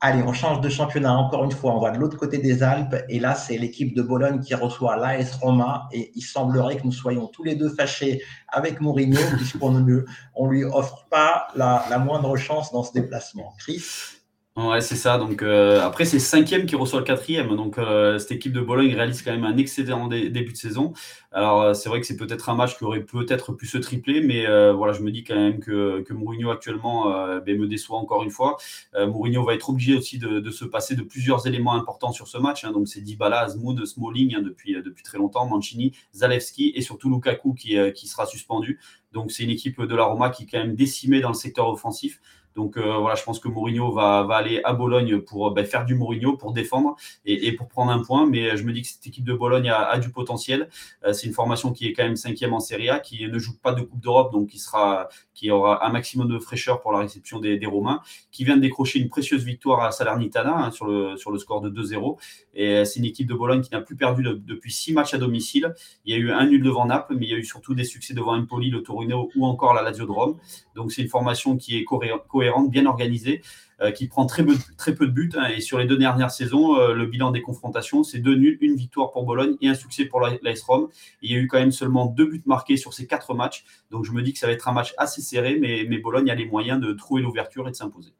Allez, on change de championnat encore une fois. On va de l'autre côté des Alpes. Et là, c'est l'équipe de Bologne qui reçoit l'AS Roma. Et il semblerait que nous soyons tous les deux fâchés avec Mourinho, puisqu'on ne on lui offre pas la, la moindre chance dans ce déplacement. Chris? Ouais, c'est ça. Donc euh, après, c'est cinquième qui reçoit le quatrième. Donc euh, cette équipe de Bologne réalise quand même un excellent début de saison. Alors euh, c'est vrai que c'est peut-être un match qui aurait peut-être pu se tripler, mais voilà, je me dis quand même que, que Mourinho actuellement ben, me déçoit encore une fois. Mourinho va être obligé aussi de, se passer de plusieurs éléments importants sur ce match. Hein. Donc c'est Dybala, Azmoud, Smalling hein, depuis, depuis très longtemps, Mancini, Zalewski et surtout Lukaku qui, qui sera suspendu. Donc c'est une équipe de la Roma qui est quand même décimée dans le secteur offensif. Donc voilà, je pense que Mourinho va, aller à Bologne pour ben, faire du Mourinho, pour défendre et, pour prendre un point. Mais je me dis que cette équipe de Bologne a, du potentiel. c'est une formation qui est quand même cinquième en Serie A, qui ne joue pas de Coupe d'Europe, donc qui aura un maximum de fraîcheur pour la réception des, Romains, qui vient de décrocher une précieuse victoire à Salernitana hein, sur, le, sur le score de 2-0. Et c'est une équipe de Bologne qui n'a plus perdu depuis six matchs à domicile. Il y a eu un nul devant Naples, mais il y a eu surtout des succès devant Empoli, le Torino ou encore la Lazio de Rome. Donc c'est une formation qui est cohérente, bien organisée. Euh, qui prend très peu, de buts. Hein, et sur les deux dernières saisons, euh, le bilan des confrontations, c'est deux nuls, une victoire pour Bologne et un succès pour l'AS Rome. Il y a eu quand même seulement deux buts marqués sur ces quatre matchs. Donc je me dis que ça va être un match assez serré, mais, Bologne a les moyens de trouver l'ouverture et de s'imposer.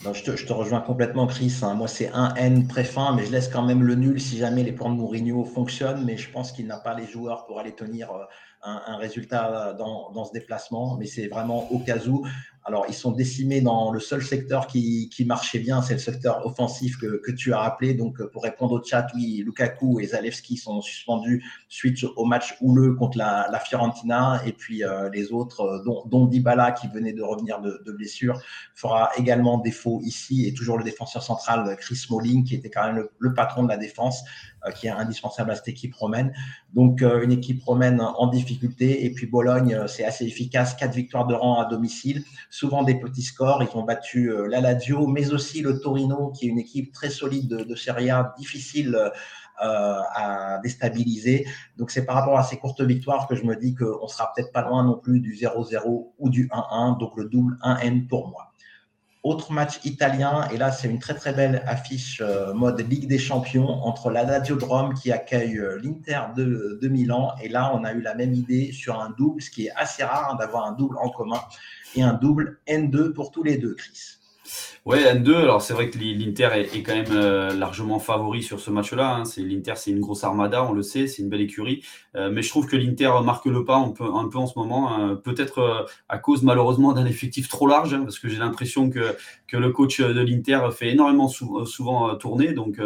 je, te, je, te, rejoins complètement, Chris. Hein. Moi, c'est un N très fin, mais je laisse quand même le nul si jamais les plans de Mourinho fonctionnent. Mais je pense qu'il n'a pas les joueurs pour aller tenir euh, un, résultat dans, ce déplacement. Mais c'est vraiment au cas où. Alors, ils sont décimés dans le seul secteur qui, marchait bien, c'est le secteur offensif que, tu as rappelé. Donc, pour répondre au chat, oui, Lukaku et Zalewski sont suspendus suite au match houleux contre la, Fiorentina. Et puis, euh, les autres, euh, dont, dont, Dybala, qui venait de revenir de, blessure, fera également défaut ici. Et toujours le défenseur central, Chris Smalling, qui était quand même le patron de la défense, euh, qui est indispensable à cette équipe romaine. Donc, une équipe romaine en difficulté. Et puis, Bologne, c'est assez efficace. Quatre victoires de rang à domicile, souvent des petits scores. Ils ont battu la Lazio, mais aussi le Torino, qui est une équipe très solide de, Serie A, difficile à déstabiliser. Donc, c'est par rapport à ces courtes victoires que je me dis qu'on sera peut-être pas loin non plus du 0-0 ou du 1-1. Donc, le double 1N pour moi. Autre match italien, et là c'est une très très belle affiche euh, mode Ligue des Champions entre la Lazio de Rome qui accueille euh, l'Inter de, de, Milan. Et là on a eu la même idée sur un double, ce qui est assez rare hein, d'avoir un double en commun, et un double N2 pour tous les deux, Chris. Ouais, N2, alors c'est vrai que l'Inter est, quand même euh, largement favori sur ce match-là. Hein. L'Inter, c'est une grosse armada, on le sait, c'est une belle écurie. Euh, mais je trouve que l'Inter marque le pas un peu, un peu en ce moment, hein. peut-être euh, à cause malheureusement d'un effectif trop large, hein, parce que j'ai l'impression que, que le coach de l'Inter fait énormément souvent tourner, donc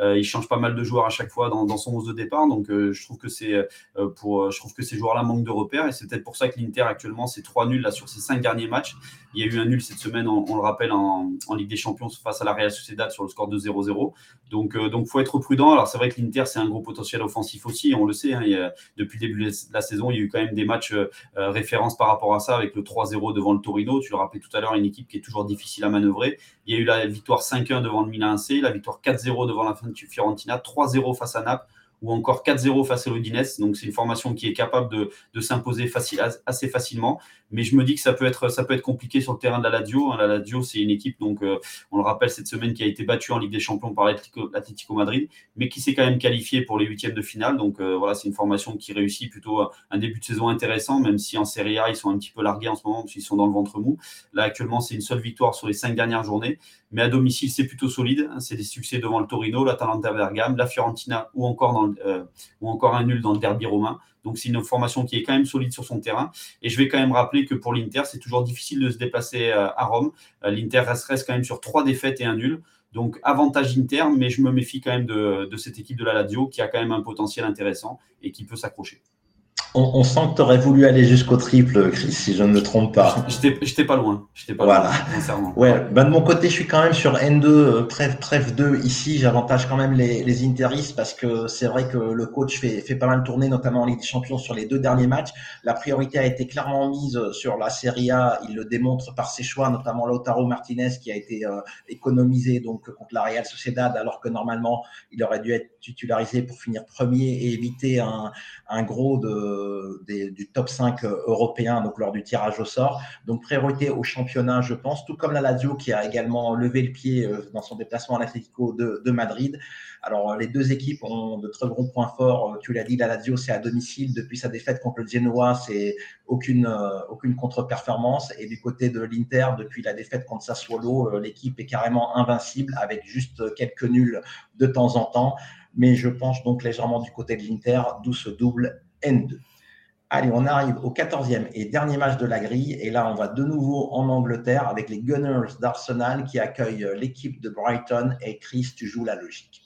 il change pas mal de joueurs à chaque fois dans, son 11 de départ. Donc je trouve que c'est pour, je trouve que ces joueurs-là manquent de repères, et c'est peut-être pour ça que l'Inter actuellement c'est trois nuls là sur ses cinq derniers matchs. Il y a eu un nul cette semaine, on, on le rappelle en en Ligue des Champions face à la Real Sociedad sur le score de 0-0. Donc, il euh, faut être prudent. Alors, c'est vrai que l'Inter, c'est un gros potentiel offensif aussi, on le sait. Hein. depuis le début de la saison, il y a eu quand même des matchs euh, euh, références par rapport à ça, avec le 3-0 devant le Torino. Tu le rappelais tout à l'heure, une équipe qui est toujours difficile à manœuvrer. Il y a eu la victoire 5-1 devant le Milan AC, la victoire 4-0 devant la Fiorentina, 3-0 face à Naples ou encore 4-0 face à l'Odinès. Donc c'est une formation qui est capable de, s'imposer assez facilement. Mais je me dis que ça peut être, compliqué sur le terrain de la Lazio. Hein, la Lazio, c'est une équipe, donc euh, on le rappelle cette semaine, qui a été battue en Ligue des Champions par l'Atlético Madrid, mais qui s'est quand même qualifiée pour les huitièmes de finale. Donc euh, voilà, c'est une formation qui réussit plutôt un début de saison intéressant, même si en Serie A, ils sont un petit peu largués en ce moment, parce qu'ils sont dans le ventre mou. Là, actuellement, c'est une seule victoire sur les cinq dernières journées. Mais à domicile, c'est plutôt solide. Hein. C'est des succès devant le Torino, l'Atalanta Bergame, la Fiorentina ou encore, dans euh, ou encore un nul dans le derby romain. Donc c'est une formation qui est quand même solide sur son terrain. Et je vais quand même rappeler que pour l'Inter, c'est toujours difficile de se déplacer euh, à Rome. Euh, L'Inter reste, reste, quand même sur trois défaites et un nul. Donc avantage Inter, mais je me méfie quand même de, de cette équipe de la Lazio qui a quand même un potentiel intéressant et qui peut s'accrocher. On, sent que tu aurais voulu aller jusqu'au triple, Chris, si je ne me trompe pas. J'étais pas loin. Pas voilà. Loin, ouais, ben de mon côté, je suis quand même sur N2, euh, trêve, 2 ici. J'avantage quand même les, les Interistes parce que c'est vrai que le coach fait, fait pas mal tourner, notamment en Ligue des Champions sur les deux derniers matchs. La priorité a été clairement mise sur la Serie A. Il le démontre par ses choix, notamment Lautaro Martinez qui a été euh, économisé donc contre la Real Sociedad alors que normalement il aurait dû être titularisé pour finir premier et éviter un, un gros de du top 5 euh, européen donc lors du tirage au sort. Donc priorité au championnat, je pense, tout comme la Lazio qui a également levé le pied euh, dans son déplacement à l'Atlético de, Madrid. Alors les deux équipes ont de très gros points forts. Tu l'as dit, la Lazio c'est à domicile depuis sa défaite contre le Genoa, c'est aucune euh, aucune contre-performance. Et du côté de l'Inter, depuis la défaite contre Sassuolo, l'équipe est carrément invincible avec juste quelques nuls de temps en temps mais je penche donc légèrement du côté de l'Inter, d'où ce double N2. Allez, on arrive au 14e et dernier match de la grille. Et là, on va de nouveau en Angleterre avec les Gunners d'Arsenal qui accueillent l'équipe de Brighton. Et Chris, tu joues la logique.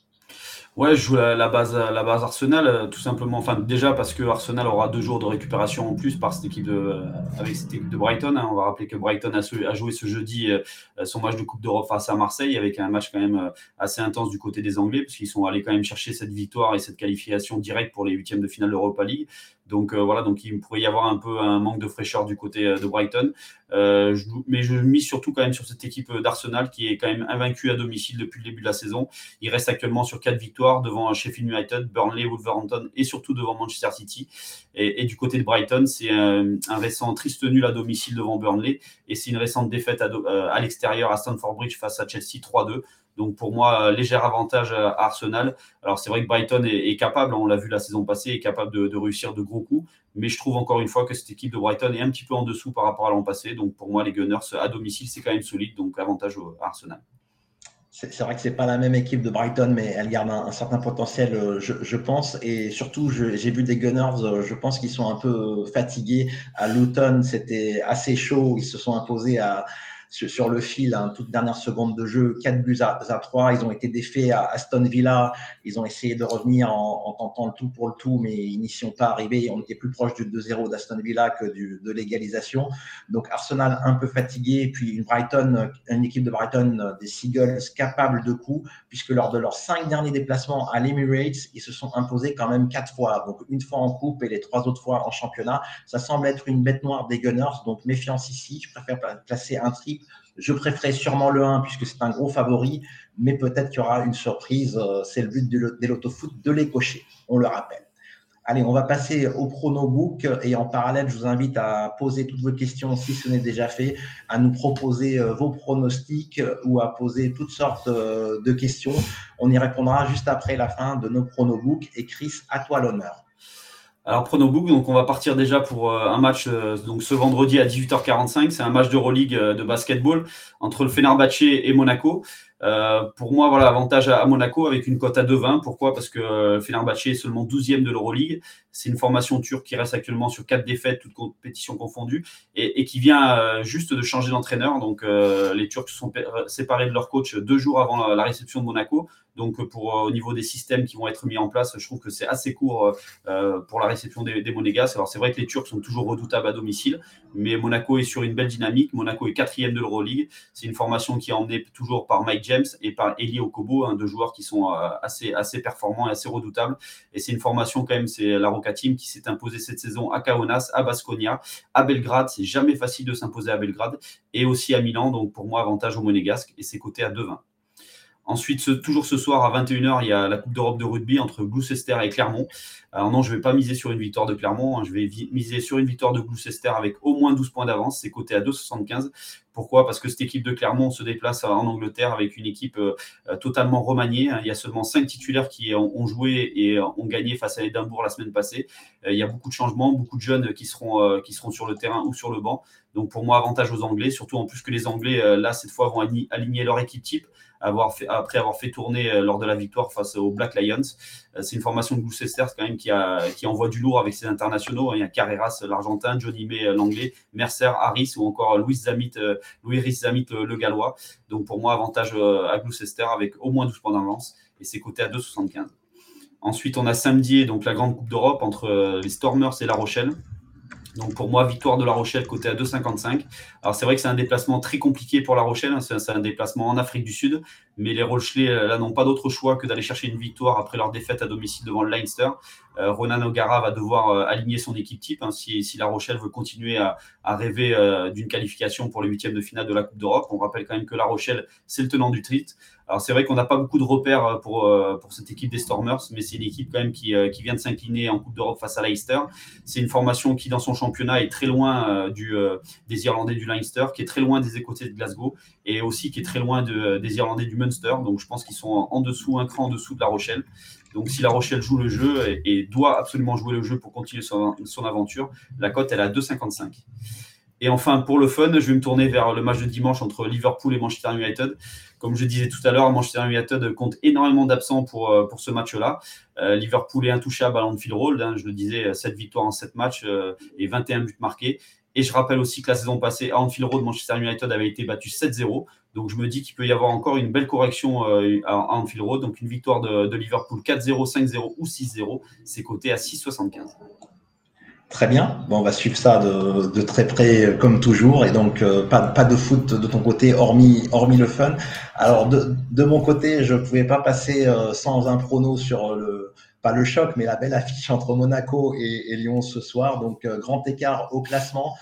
Ouais, je joue la, base, la base Arsenal, euh, tout simplement. Enfin, déjà parce que Arsenal aura deux jours de récupération en plus par cette équipe de, euh, avec cette équipe de Brighton. Hein. On va rappeler que Brighton a, joué ce jeudi euh, son match de Coupe d'Europe face à Marseille, avec un match quand même assez intense du côté des Anglais, parce qu'ils sont allés quand même chercher cette victoire et cette qualification directe pour les huitièmes de finale d'Europa League. Donc voilà, donc il pourrait y avoir un peu un manque de fraîcheur du côté de Brighton. je, mais je mise surtout quand même sur cette équipe d'Arsenal qui est quand même invaincue à domicile depuis le début de la saison. Il reste actuellement sur quatre victoires devant Sheffield United, Burnley, Wolverhampton et surtout devant Manchester City. Et, du côté de Brighton, c'est un, récent triste nul à domicile devant Burnley et c'est une récente défaite à, euh, à l'extérieur à Stamford Bridge face à Chelsea 3-2. Donc pour moi, léger avantage à Arsenal. Alors c'est vrai que Brighton est, capable, on l'a vu la saison passée, est capable de, de, réussir de gros coups. Mais je trouve encore une fois que cette équipe de Brighton est un petit peu en dessous par rapport à l'an passé. Donc pour moi, les Gunners à domicile, c'est quand même solide. Donc avantage à Arsenal c'est vrai que c'est pas la même équipe de Brighton, mais elle garde un, certain potentiel, euh, je, pense. Et surtout, j'ai vu des Gunners, euh, je pense qu'ils sont un peu fatigués. À Luton, c'était assez chaud. Ils se sont imposés à, sur, le fil, hein, toute dernière seconde de jeu, 4 buts à, 3. Ils ont été défaits à Aston Villa. Ils ont essayé de revenir en, tentant le tout pour le tout, mais ils n'y sont pas arrivés. On était plus proche du 2-0 d'Aston Villa que de l'égalisation. Donc Arsenal un peu fatigué, puis une Brighton, une équipe de Brighton, des Seagulls capable de coups, puisque lors de leurs cinq derniers déplacements à l'Emirates, ils se sont imposés quand même quatre fois. Donc une fois en coupe et les trois autres fois en championnat. Ça semble être une bête noire des Gunners, donc méfiance ici. Je préfère placer un triple je préférerais sûrement le 1 puisque c'est un gros favori, mais peut-être qu'il y aura une surprise. Euh, c'est le but des l'autofoot de les cocher, on le rappelle. Allez, on va passer au pronobook et en parallèle, je vous invite à poser toutes vos questions si ce n'est déjà fait, à nous proposer euh, vos pronostics ou à poser toutes sortes euh, de questions. On y répondra juste après la fin de nos pronobooks. Et Chris, à toi l'honneur. Alors Pronobook, donc on va partir déjà pour euh, un match euh, donc ce vendredi à 18h45. C'est un match de Euroleague euh, de basketball entre le Fenerbahçe et Monaco. Pour moi, voilà, avantage à, Monaco avec une cote à 2,20. Pourquoi? Parce que Fenerbahçe est seulement 12e de l'Euroleague. C'est une formation turque qui reste actuellement sur quatre défaites, toutes compétitions confondues, et, qui vient juste de changer d'entraîneur. Donc les Turcs se sont séparés de leur coach deux jours avant la réception de Monaco. Donc, pour, euh, au niveau des systèmes qui vont être mis en place, je trouve que c'est assez court euh, euh, pour la réception des, des Monégas. Alors, c'est vrai que les Turcs sont toujours redoutables à domicile, mais Monaco est sur une belle dynamique. Monaco est quatrième de l'Euroleague. C'est une formation qui est emmenée toujours par Mike James et par Eli Okobo, hein, deux joueurs qui sont assez, assez performants et assez redoutables. Et c'est une formation, quand même, c'est la Roca Team qui s'est imposée cette saison à Kaunas, à Basconia, à Belgrade. C'est jamais facile de s'imposer à Belgrade et aussi à Milan. Donc, pour moi, avantage au Monégasque et c'est coté à 2-20. Ensuite, toujours ce soir à 21h, il y a la Coupe d'Europe de rugby entre Gloucester et Clermont. Alors non, je ne vais pas miser sur une victoire de Clermont, hein. je vais miser sur une victoire de Gloucester avec au moins 12 points d'avance, c'est coté à 2,75. Pourquoi? Parce que cette équipe de Clermont se déplace en Angleterre avec une équipe euh, totalement remaniée. Hein. Il y a seulement 5 titulaires qui ont joué et ont gagné face à Édimbourg la semaine passée. Euh, il y a beaucoup de changements, beaucoup de jeunes qui seront, euh, qui seront sur le terrain ou sur le banc. Donc pour moi, avantage aux Anglais, surtout en plus que les Anglais, là, cette fois, vont aligner leur équipe type après avoir fait tourner euh, lors de la victoire face aux Black Lions. Euh, c'est une formation de Gloucester quand même qui, qui envoie du lourd avec ses internationaux. Il y a Carreras, l'Argentin, Johnny May, euh, l'Anglais, Mercer, Harris ou encore Louis Zamit, Louis Zamit, le Gallois. Donc pour moi, avantage à Gloucester avec au moins 12 points d'avance et c'est coté à 2,75. Ensuite, on a samedi donc la grande Coupe d'Europe entre les Stormers et La Rochelle. Donc pour moi, victoire de La Rochelle côté à 2,55. Alors c'est vrai que c'est un déplacement très compliqué pour La Rochelle, hein. c'est un déplacement en Afrique du Sud, mais les Rochelais euh, là n'ont pas d'autre choix que d'aller chercher une victoire après leur défaite à domicile devant le Leinster. Euh, Ronan O'Gara va devoir euh, aligner son équipe type hein, si, La Rochelle veut continuer à, rêver d'une qualification pour les huitièmes de finale de la Coupe d'Europe. On rappelle quand même que La Rochelle, c'est le tenant du titre. Alors c'est vrai qu'on n'a pas beaucoup de repères pour, pour cette équipe des Stormers, mais c'est une équipe quand même qui, qui vient de s'incliner en Coupe d'Europe face à Leicester. C'est une formation qui dans son championnat est très loin des Irlandais du Leinster, qui est très loin des Écossais de Glasgow et aussi qui est très loin de, des Irlandais du Munster. Donc je pense qu'ils sont en dessous, un cran en dessous de La Rochelle. Donc si La Rochelle joue le jeu et, doit absolument jouer le jeu pour continuer son, aventure, la cote elle à 2,55. Et enfin, pour le fun, je vais me tourner vers le match de dimanche entre Liverpool et Manchester United. Comme je disais tout à l'heure, Manchester United compte énormément d'absents pour, euh, pour ce match-là. Euh, Liverpool est intouchable à l'Anfield Road. Hein, je le disais, 7 victoires en 7 matchs euh, et 21 buts marqués. Et je rappelle aussi que la saison passée, à Anfield Road, Manchester United avait été battu 7-0. Donc je me dis qu'il peut y avoir encore une belle correction à Anfield Road. Donc une victoire de, Liverpool 4-0, 5-0 ou 6-0. C'est coté à 6,75. Très bien. Bon, on va suivre ça de, très près comme toujours. Et donc, euh, pas, de foot de ton côté, hormis, hormis le fun. Alors, de, de mon côté, je ne pouvais pas passer euh, sans un prono sur le, pas le choc, mais la belle affiche entre Monaco et, Lyon ce soir. Donc, euh, grand écart au classement.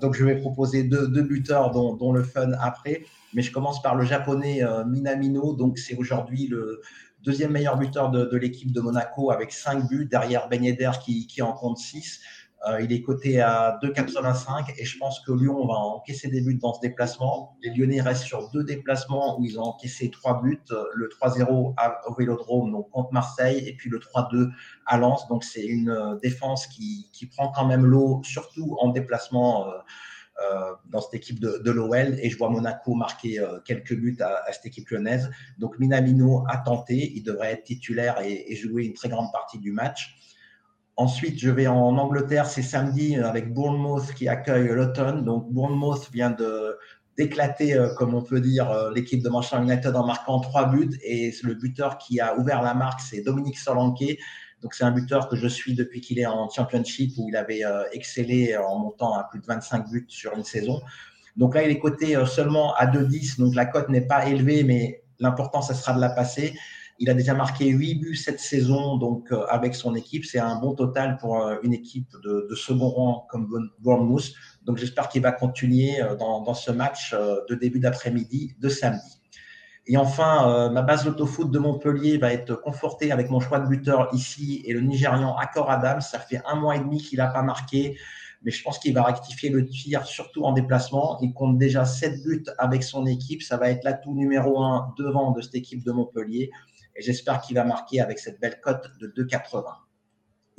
donc, je vais proposer deux, buteurs, dont, le fun après. Mais je commence par le japonais Minamino. Donc, c'est aujourd'hui le deuxième meilleur buteur de, l'équipe de Monaco avec 5 buts, derrière Ben qui, en compte 6. Euh, il est coté à 2,85 et je pense que Lyon va encaisser des buts dans ce déplacement. Les Lyonnais restent sur deux déplacements où ils ont encaissé trois buts. Le 3-0 au Vélodrome donc contre Marseille et puis le 3-2 à Lens. Donc c'est une euh, défense qui, prend quand même l'eau, surtout en déplacement. Euh, dans cette équipe de, de l'OL et je vois Monaco marquer euh, quelques buts à, cette équipe lyonnaise. Donc Minamino a tenté, il devrait être titulaire et, jouer une très grande partie du match. Ensuite, je vais en Angleterre, c'est samedi avec Bournemouth qui accueille Luton. Donc Bournemouth vient de d'éclater, euh, comme on peut dire, l'équipe de Manchester United en marquant trois buts. Et le buteur qui a ouvert la marque, c'est Dominique Solanke. Donc c'est un buteur que je suis depuis qu'il est en championship où il avait euh, excellé en montant à plus de 25 buts sur une saison. Donc là, il est coté euh, seulement à 2-10, donc la cote n'est pas élevée, mais l'important, ce sera de la passer. Il a déjà marqué 8 buts cette saison donc euh, avec son équipe. C'est un bon total pour une équipe de, second rang comme Bournemouth. Donc j'espère qu'il va continuer dans ce match de début d'après-midi de samedi. Et enfin, euh, ma base d'autofoot de Montpellier va être confortée avec mon choix de buteur ici et le Nigérian Akor Adams. Ça fait un mois et demi qu'il n'a pas marqué, mais je pense qu'il va rectifier le tir, surtout en déplacement. Il compte déjà 7 buts avec son équipe. Ça va être l'atout numéro 1 devant de cette équipe de Montpellier. Et j'espère qu'il va marquer avec cette belle cote de 2,80.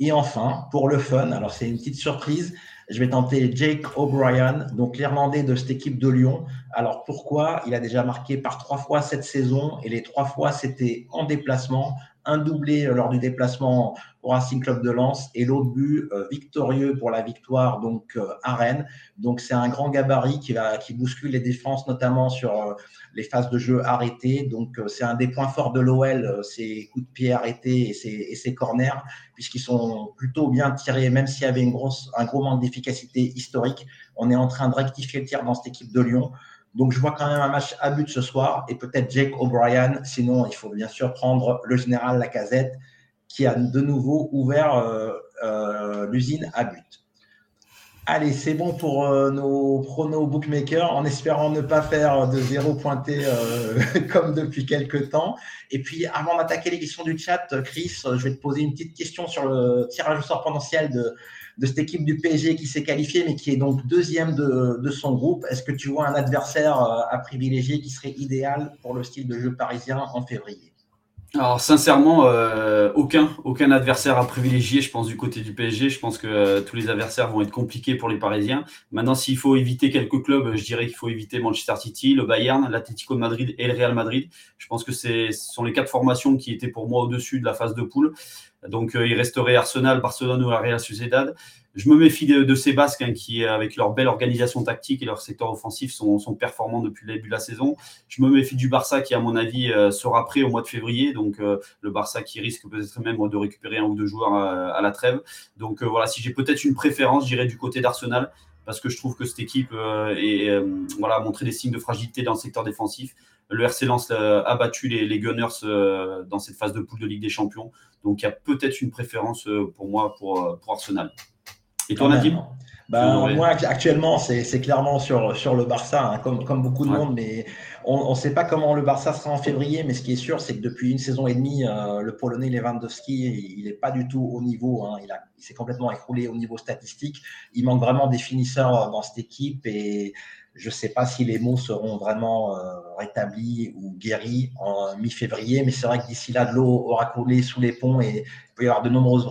Et enfin, pour le fun, alors c'est une petite surprise, je vais tenter Jake O'Brien, donc l'Irlandais de cette équipe de Lyon. Alors pourquoi? Il a déjà marqué par trois fois cette saison et les trois fois c'était en déplacement un doublé lors du déplacement au Racing Club de Lens et l'autre but euh, victorieux pour la victoire donc euh, à Rennes. Donc c'est un grand gabarit qui bouscule les défenses notamment sur euh, les phases de jeu arrêtées. Donc c'est un des points forts de l'OL, ses coups de pied arrêtés et ses, et corners puisqu'ils sont plutôt bien tirés même s'il y avait un gros manque d'efficacité historique. On est en train de rectifier le tir dans cette équipe de Lyon. Donc, je vois quand même un match à but ce soir et peut-être Jake O'Brien. Sinon, il faut bien sûr prendre le général Lacazette qui a de nouveau ouvert euh, euh, l'usine à but. Allez, c'est bon pour euh, nos pronos bookmakers, en espérant ne pas faire de zéro pointé comme depuis quelques temps. Et puis, avant d'attaquer l'édition du chat, Chris, je vais te poser une petite question sur le tirage au sort potentiel de, de cette équipe du PSG qui s'est qualifiée, mais qui est donc deuxième de, son groupe. Est-ce que tu vois un adversaire euh, à privilégier qui serait idéal pour le style de jeu parisien en février? Alors sincèrement, euh, aucun, aucun adversaire à privilégier, je pense, du côté du PSG. Je pense que euh, tous les adversaires vont être compliqués pour les Parisiens. Maintenant, s'il faut éviter quelques clubs, je dirais qu'il faut éviter Manchester City, le Bayern, l'Atlético de Madrid et le Real Madrid. Je pense que ce sont les quatre formations qui étaient pour moi au-dessus de la phase de poule. Donc, il resterait Arsenal, Barcelone ou la Real Sociedad je me méfie de, ces Basques hein, qui, avec leur belle organisation tactique et leur secteur offensif, sont, performants depuis le début de la saison. Je me méfie du Barça qui, à mon avis, euh, sera prêt au mois de février. Donc, euh, le Barça qui risque peut-être même de récupérer un ou deux joueurs euh, à, la trêve. Donc, voilà, si j'ai peut-être une préférence, j'irai du côté d'Arsenal parce que je trouve que cette équipe est, voilà, a montré des signes de fragilité dans le secteur défensif. Le RC Lens a battu les, Gunners dans cette phase de poule de Ligue des Champions. Donc, il y a peut-être une préférence pour moi pour, pour Arsenal. Et toi, Nadim? Ben, moi, actuellement, c'est clairement sur, sur le Barça, hein, comme, comme beaucoup de monde, mais on ne sait pas comment le Barça sera en février, mais ce qui est sûr, c'est que depuis une saison et demie, euh, le Polonais Lewandowski, il n'est pas du tout au niveau. Hein, il, il s'est complètement écroulé au niveau statistique. Il manque vraiment des finisseurs dans cette équipe et je ne sais pas si les mots seront vraiment euh, rétablis ou guéris en mi-février, mais c'est vrai que d'ici là, de l'eau aura coulé sous les ponts et il peut y avoir de nombreuses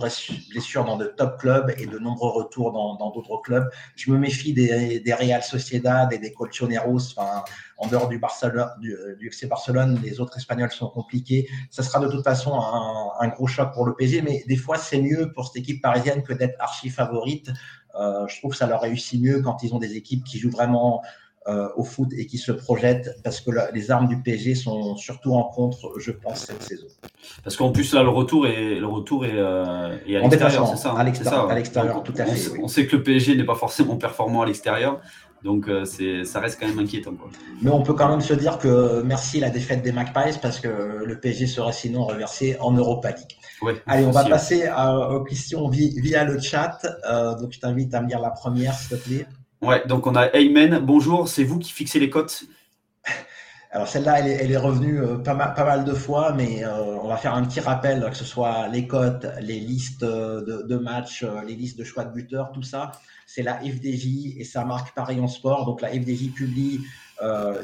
blessures dans de top clubs et de nombreux retours dans d'autres clubs. Je me méfie des, des Real Sociedad et des Colchoneros. Enfin, en dehors du, Barcelone, du, du, FC Barcelone, les autres Espagnols sont compliqués. Ça sera de toute façon un, un gros choc pour le PSG, mais des fois, c'est mieux pour cette équipe parisienne que d'être archi favorite. Je trouve que ça leur réussit mieux quand ils ont des équipes qui jouent vraiment euh, au foot et qui se projettent parce que les armes du PSG sont surtout en contre, je pense, cette saison. Parce qu'en plus, là, le retour est, le retour est, euh, à l'extérieur, c'est ça, hein. à l'extérieur, tout à fait. On, sait que le PSG n'est pas forcément performant à l'extérieur. Donc euh, c'est, ça reste quand même inquiétant. Mais on peut quand même se dire que merci la défaite des Magpies parce que le PSG serait sinon reversé en Europa League. Allez, on va passer aux questions via le chat. donc je t'invite à me lire la première, s'il te plaît. Ouais, donc on a Aymen. Bonjour, c'est vous qui fixez les cotes? Alors celle-là, elle, est revenue euh, pas, mal, pas mal de fois, mais euh, on va faire un petit rappel, que ce soit les cotes, les listes de, de matchs, euh, les listes de choix de buteurs, tout ça. C'est la FDJ et sa marque Paris en Sport. Donc la FDJ publie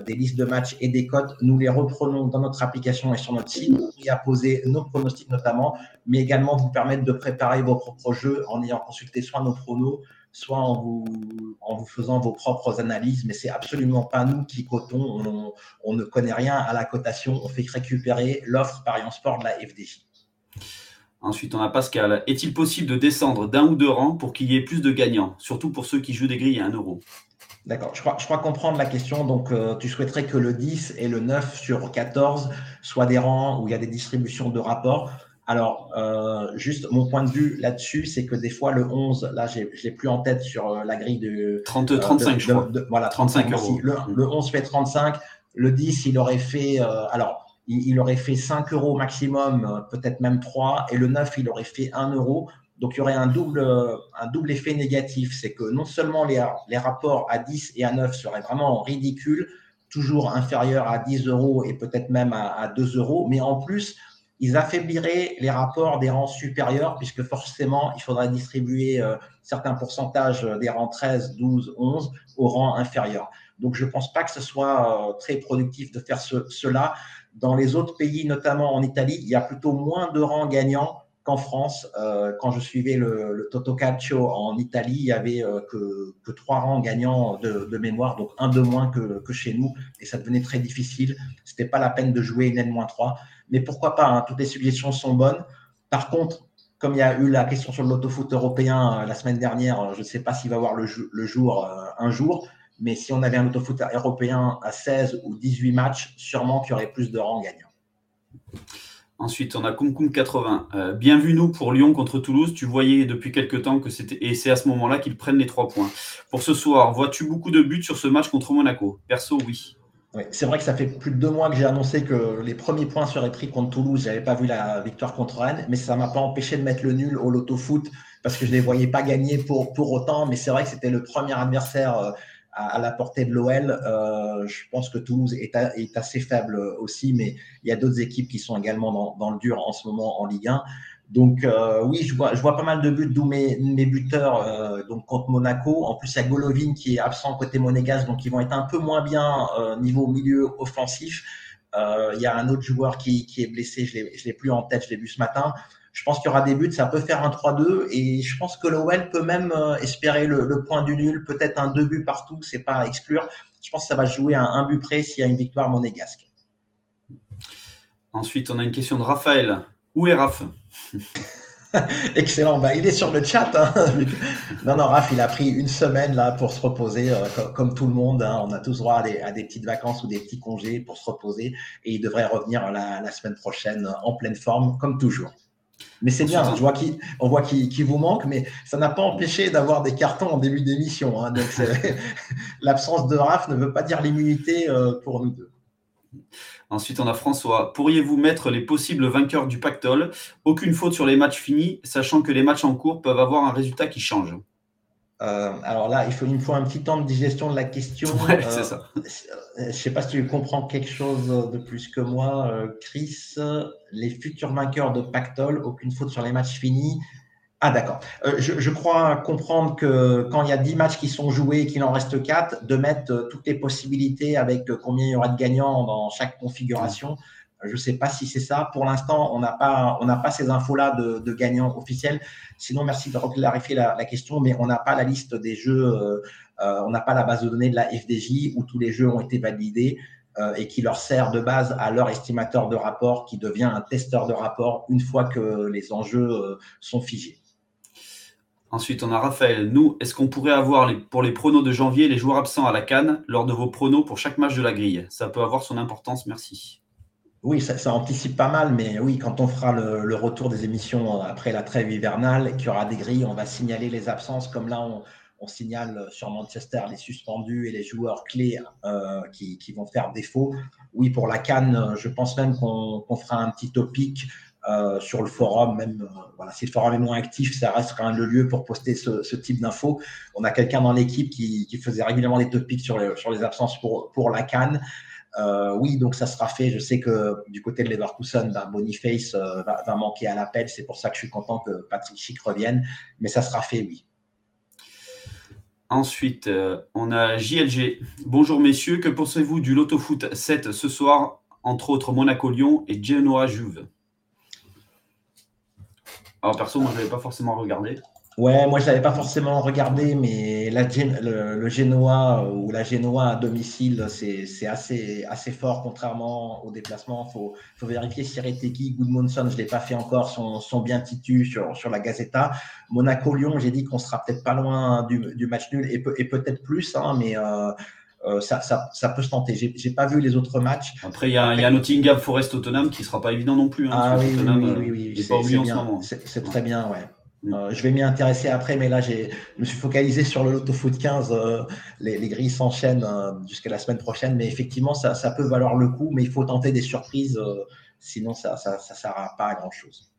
des listes de matchs et des cotes. Nous les reprenons dans notre application et sur notre site. On y posé nos pronostics notamment, mais également vous permettre de préparer vos propres jeux en ayant consulté soit nos pronos, soit en vous, en faisant vos propres analyses, mais c'est absolument pas nous qui cotons. On, ne connaît rien à la cotation. On fait récupérer l'offre Paris Sport de la FDJ. Ensuite, on a Pascal. Est-il possible de descendre d'un ou deux rangs pour qu'il y ait plus de gagnants, surtout pour ceux qui jouent des grilles à 1 euro? D'accord, je crois, je crois, comprendre la question. Donc, euh, tu souhaiterais que le 10 et le 9 sur 14 soient des rangs où il y a des distributions de rapports? Alors, euh, juste mon point de vue là-dessus, c'est que des fois, le 11, là, je ne l'ai plus en tête sur euh, la grille de. 30, 35, je crois. voilà, 35 euros. Le, 11 fait 35. Le 10, il aurait fait. Alors, il, aurait fait 5 euros maximum, peut-être même 3. Et le 9, il aurait fait 1 euro. Donc, il y aurait un double, un double effet négatif. C'est que non seulement les, rapports à 10 et à 9 seraient vraiment ridicules, toujours inférieurs à 10 euros et peut-être même à, à 2 euros, mais en plus, ils affaibliraient les rapports des rangs supérieurs, puisque forcément, il faudrait distribuer euh, certains pourcentages des rangs 13, 12, 11 aux rangs inférieurs. Donc, je ne pense pas que ce soit euh, très productif de faire cela. Dans les autres pays, notamment en Italie, il y a plutôt moins de rangs gagnants qu'en France. Euh, quand je suivais le, le Toto Calcio en Italie, il y avait que, que, trois rangs gagnants de, mémoire, donc un de moins que, chez nous, et ça devenait très difficile. C'était pas la peine de jouer une N-3 mais pourquoi pas, hein, toutes les suggestions sont bonnes. Par contre, comme il y a eu la question sur le loto-foot européen euh, la semaine dernière, euh, je ne sais pas s'il va voir le, jour euh, un jour, mais si on avait un loto-foot européen à 16 ou 18 matchs, sûrement qu'il y aurait plus de rangs gagnants. Ensuite, on a Kumkum 80. bien vu, nous, pour Lyon contre Toulouse, tu voyais depuis quelques temps que c'était. Et c'est à ce moment-là qu'ils prennent les trois points. Pour ce soir, vois-tu beaucoup de buts sur ce match contre Monaco? Perso, oui c'est vrai que ça fait plus de deux mois que j'ai annoncé que les premiers points seraient pris contre Toulouse. Je n'avais pas vu la victoire contre Rennes, mais ça ne m'a pas empêché de mettre le nul au loto foot parce que je ne les voyais pas gagner pour, pour autant. Mais c'est vrai que c'était le premier adversaire euh, à, la portée de l'OL. Euh, je pense que Toulouse est, assez faible aussi, mais il y a d'autres équipes qui sont également dans, le dur en ce moment en Ligue 1. Donc euh, oui, je vois, pas mal de buts, d'où mes, buteurs euh, donc contre Monaco. En plus, il y a Golovin qui est absent côté monégasque, donc ils vont être un peu moins bien niveau milieu offensif. il y a un autre joueur qui, qui est blessé, je ne l'ai plus en tête, je l'ai vu ce matin. Je pense qu'il y aura des buts, ça peut faire un 3-2 et je pense que l'OL peut même espérer le, le, point du nul, peut-être un 2 buts partout, c'est pas à exclure. Je pense que ça va jouer à un but près s'il y a une victoire monégasque. Ensuite, on a une question de Raphaël. Où est Raph? Excellent. Bah, il est sur le chat. Hein. non, non, Raph, il a pris une semaine là pour se reposer, euh, comme, tout le monde. Hein. On a tous droit à des, petites vacances ou des petits congés pour se reposer. Et il devrait revenir la, semaine prochaine en pleine forme, comme toujours. Mais c'est bien, je vois on voit qu'il vous manque, mais ça n'a pas empêché d'avoir des cartons en début d'émission. Hein. Donc l'absence de Raph ne veut pas dire l'immunité euh, pour nous deux. Ensuite, on a François. Pourriez-vous mettre les possibles vainqueurs du pactole? Aucune faute sur les matchs finis, sachant que les matchs en cours peuvent avoir un résultat qui change. Euh, alors là, il faut, il faut un petit temps de digestion de la question. Ouais, c'est ça. Euh, je ne sais pas si tu comprends quelque chose de plus que moi, euh, Chris. Les futurs vainqueurs de Pactole, aucune faute sur les matchs finis. Ah d'accord. Euh, je, crois comprendre que quand il y a 10 matchs qui sont joués et qu'il en reste 4, de mettre euh, toutes les possibilités avec euh, combien il y aura de gagnants dans chaque configuration. Je ne sais pas si c'est ça. Pour l'instant, on n'a pas, ces infos-là de, gagnants officiels. Sinon, merci de clarifier la, question, mais on n'a pas la liste des jeux, on n'a pas la base de données de la FDJ où tous les jeux ont été validés et qui leur sert de base à leur estimateur de rapport qui devient un testeur de rapport une fois que les enjeux sont figés. Ensuite, on a Raphaël. Nous, est-ce qu'on pourrait avoir pour les pronos de janvier les joueurs absents à la Cannes lors de vos pronos pour chaque match de la grille? Ça peut avoir son importance, merci. Oui, ça, anticipe pas mal, mais oui, quand on fera le, retour des émissions après la trêve hivernale, qu'il y aura des grilles, on va signaler les absences, comme là, on, signale sur Manchester les suspendus et les joueurs clés euh, qui, vont faire défaut. Oui, pour la Cannes, je pense même qu'on fera un petit topic euh, sur le forum, même euh, voilà, si le forum est moins actif, ça reste quand le lieu pour poster ce, type d'infos. On a quelqu'un dans l'équipe qui, faisait régulièrement des topics sur les, sur les absences pour, pour la Cannes. Euh, oui, donc ça sera fait. Je sais que du côté de Leverkusen, ben, Boniface va, va, manquer à l'appel. C'est pour ça que je suis content que Patrick Schick revienne. Mais ça sera fait, oui. Ensuite, on a JLG. Bonjour messieurs, que pensez-vous du Loto Foot 7 ce soir, entre autres Monaco-Lyon et Genoa-Juve alors perso, moi je l'avais pas forcément regardé. Ouais, moi je l'avais pas forcément regardé, mais la, le, le Genoa euh, ou la Genoa à domicile, c'est assez, assez fort, contrairement au déplacement. Il faut, faut, vérifier si Reteki, Goodmanson, je ne l'ai pas fait encore, sont, sont bien titus sur, sur la Gazeta. Monaco-Lyon, j'ai dit qu'on sera peut-être pas loin du, du, match nul et, et peut-être plus, hein, mais euh, euh, ça, ça, ça, peut se tenter. J'ai pas vu les autres matchs. Après, il y a, y a Nottingham Forest Tottenham qui sera pas évident non plus. Hein, ah oui, oui, oui, oui, C'est très bien, ouais. Euh, je vais m'y intéresser après, mais là, je me suis focalisé sur le Lotto Foot 15. Euh, les, les, grilles s'enchaînent jusqu'à la semaine prochaine, mais effectivement, ça, peut valoir le coup, mais il faut tenter des surprises, sinon ça ne sert pas à grand-chose.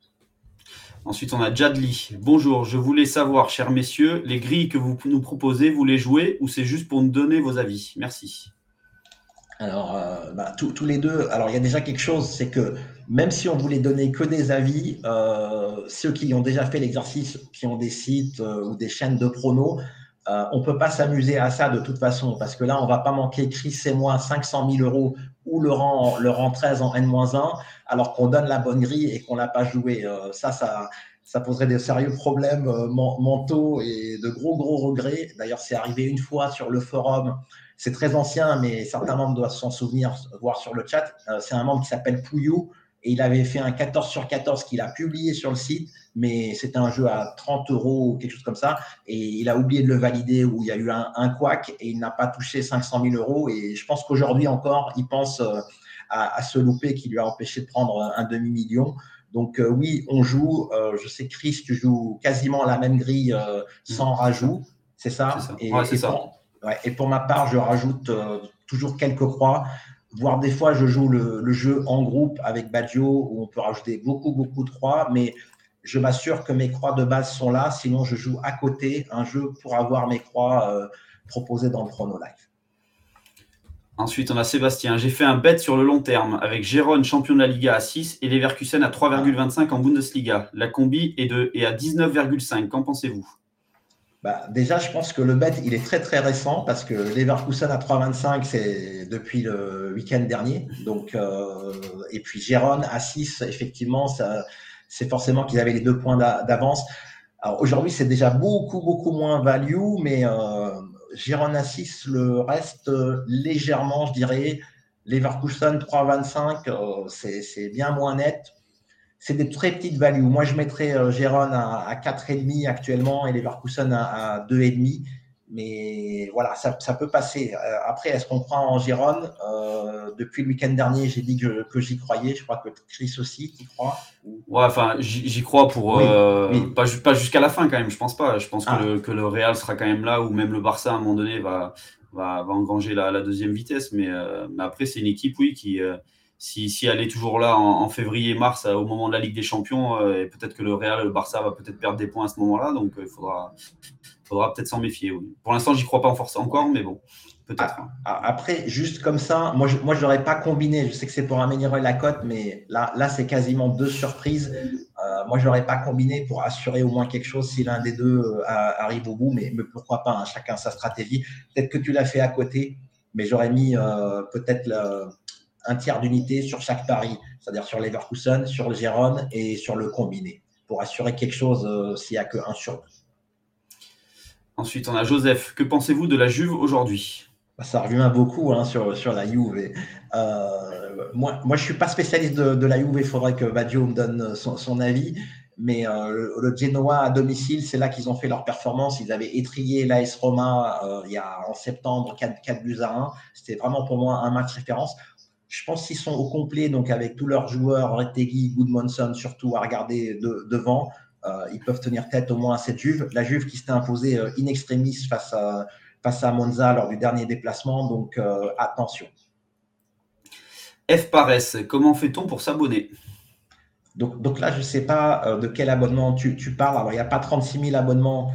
Ensuite, on a Jadli. Bonjour, je voulais savoir, chers messieurs, les grilles que vous nous proposez, vous les jouez ou c'est juste pour nous donner vos avis? Merci. Alors, euh, bah, tous les deux, alors il y a déjà quelque chose, c'est que même si on voulait donner que des avis, euh, ceux qui ont déjà fait l'exercice, qui ont des sites euh, ou des chaînes de pronos, on ne peut pas s'amuser à ça de toute façon, parce que là, on ne va pas manquer Chris et moi 500 000 euros ou le rang, le rang 13 en N-1, alors qu'on donne la bonne grille et qu'on l'a pas joué. Ça, ça, ça poserait des sérieux problèmes mentaux et de gros, gros regrets. D'ailleurs, c'est arrivé une fois sur le forum. C'est très ancien, mais certains membres doivent s'en souvenir, voir sur le chat. Euh, c'est un membre qui s'appelle Pouillou et il avait fait un 14 sur 14 qu'il a publié sur le site, mais c'était un jeu à 30 euros ou quelque chose comme ça. Et il a oublié de le valider où il y a eu un, un couac et il n'a pas touché 500 000 euros. Et je pense qu'aujourd'hui encore, il pense à, se louper qui lui a empêché de prendre un, demi-million. Donc euh, oui, on joue. Euh, je sais, Chris, tu joues quasiment la même grille euh, sans rajout. C'est ça, Et, et, pour, ma part, je rajoute toujours quelques croix. Voire des fois, je joue le, jeu en groupe avec Baggio où on peut rajouter beaucoup, beaucoup de croix. Mais je m'assure que mes croix de base sont là. Sinon, je joue à côté un jeu pour avoir mes croix proposées dans le chrono live. Ensuite, on a Sébastien. J'ai fait un bet sur le long terme avec Gérone, champion de la Liga à 6 et Leverkusen à 3,25 en Bundesliga. La combi est, de, est à 19,5. Qu'en pensez-vous? Bah, Déjà, je pense que le bet, il est très très récent parce que Leverkusen à 3,25, c'est depuis le week-end dernier. Donc, euh, et puis Gérone à 6, effectivement, c'est forcément qu'ils avaient les deux points d'avance. Aujourd'hui, c'est déjà beaucoup, beaucoup moins value, mais euh, Girona 6 le reste euh, légèrement, je dirais. Leverkusen 3,25, euh, c'est bien moins net. C'est des très petites values. Moi, je mettrais euh, Gérone à, à 4,5 actuellement et Leverkusen à, à 2,5. Mais voilà, ça, ça peut passer. Euh, après, est-ce qu'on croit en Gironde euh, Depuis le week-end dernier, j'ai dit que, que j'y croyais. Je crois que Chris aussi, qui croit. Ouais, enfin, j'y crois pour euh, pas, pas jusqu'à la fin quand même. Je pense pas. Je pense que, ah. le, que, le, Real sera quand même là, ou même le Barça à un moment donné va, va, va engranger la, la, deuxième vitesse. Mais, mais après, c'est une équipe, oui, qui si, si, elle est toujours là en, en février-mars au moment de la Ligue des Champions, et peut-être que le Real, le Barça va peut-être perdre des points à ce moment-là. Donc, il faudra, faudra peut-être s'en méfier. Oui. Pour l'instant, j'y crois pas en force encore, mais bon, peut-être. Ah, ah, après, juste comme ça, moi, je, moi, n'aurais pas combiné. Je sais que c'est pour améliorer la cote, mais là, là, c'est quasiment deux surprises. Euh, moi, je n'aurais pas combiné pour assurer au moins quelque chose si l'un des deux euh, arrive au bout, mais, pourquoi pas hein, Chacun sa stratégie. Peut-être que tu l'as fait à côté, mais j'aurais mis euh, peut-être un tiers d'unité sur chaque pari, c'est-à-dire sur l'Everkusen, sur le Gérone et sur le combiné, pour assurer quelque chose s'il n'y a qu'un sur deux. Ensuite, on a Joseph. Que pensez-vous de la Juve aujourd'hui? Bah, Ça revient beaucoup hein, sur, sur la Juve. Euh, moi, moi, je ne suis pas spécialiste de, la Juve. Il faudrait que Baggio me donne son, avis. Mais le, Genoa à domicile, c'est là qu'ils ont fait leur performance. Ils avaient étrié l'AS Roma il y a en septembre 4, 4 buts à 1. C'était vraiment pour moi un match référence. Je pense qu'ils sont au complet, donc avec tous leurs joueurs, Retegui, Goodmanson, surtout à regarder devant, euh, ils peuvent tenir tête au moins à cette Juve. La Juve qui s'était imposée euh, in extremis face à, face à Monza lors du dernier déplacement, donc euh, attention. F. Pares, comment fait-on pour s'abonner? Donc, donc, là, je ne sais pas de quel abonnement tu, tu parles. Alors, il n'y a pas 36 000 abonnements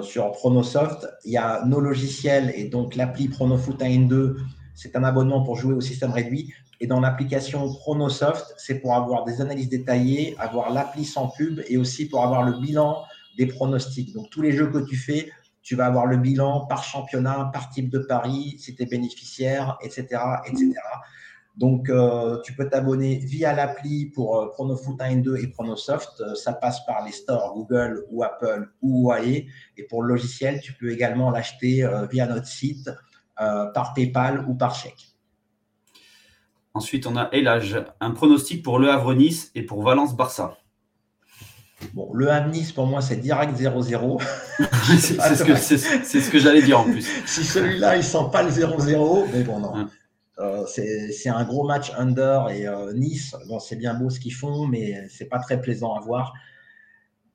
sur Pronosoft. Il y a nos logiciels et donc l'appli Pronofoot 1 2 c'est un abonnement pour jouer au système réduit. Et dans l'application Chronosoft, c'est pour avoir des analyses détaillées, avoir l'appli sans pub et aussi pour avoir le bilan des pronostics. Donc, tous les jeux que tu fais, tu vas avoir le bilan par championnat, par type de pari, si tu es bénéficiaire, etc. etc. Donc, euh, tu peux t'abonner via l'appli pour euh, Pronofoot 1 2 et Pronosoft. Euh, ça passe par les stores Google ou Apple ou Huawei. Et pour le logiciel, tu peux également l'acheter via notre site euh, par PayPal ou par chèque. Ensuite, on a Elage, un pronostic pour Le Havre-Nice et pour Valence-Barça. Bon, le Havre-Nice, pour moi, c'est direct 0-0. c'est ce que, j'allais dire en plus. si celui-là, il sent pas le 0-0, mais bon, non. Euh, c'est un gros match under et euh, Nice, bon, c'est bien beau ce qu'ils font, mais c'est pas très plaisant à voir.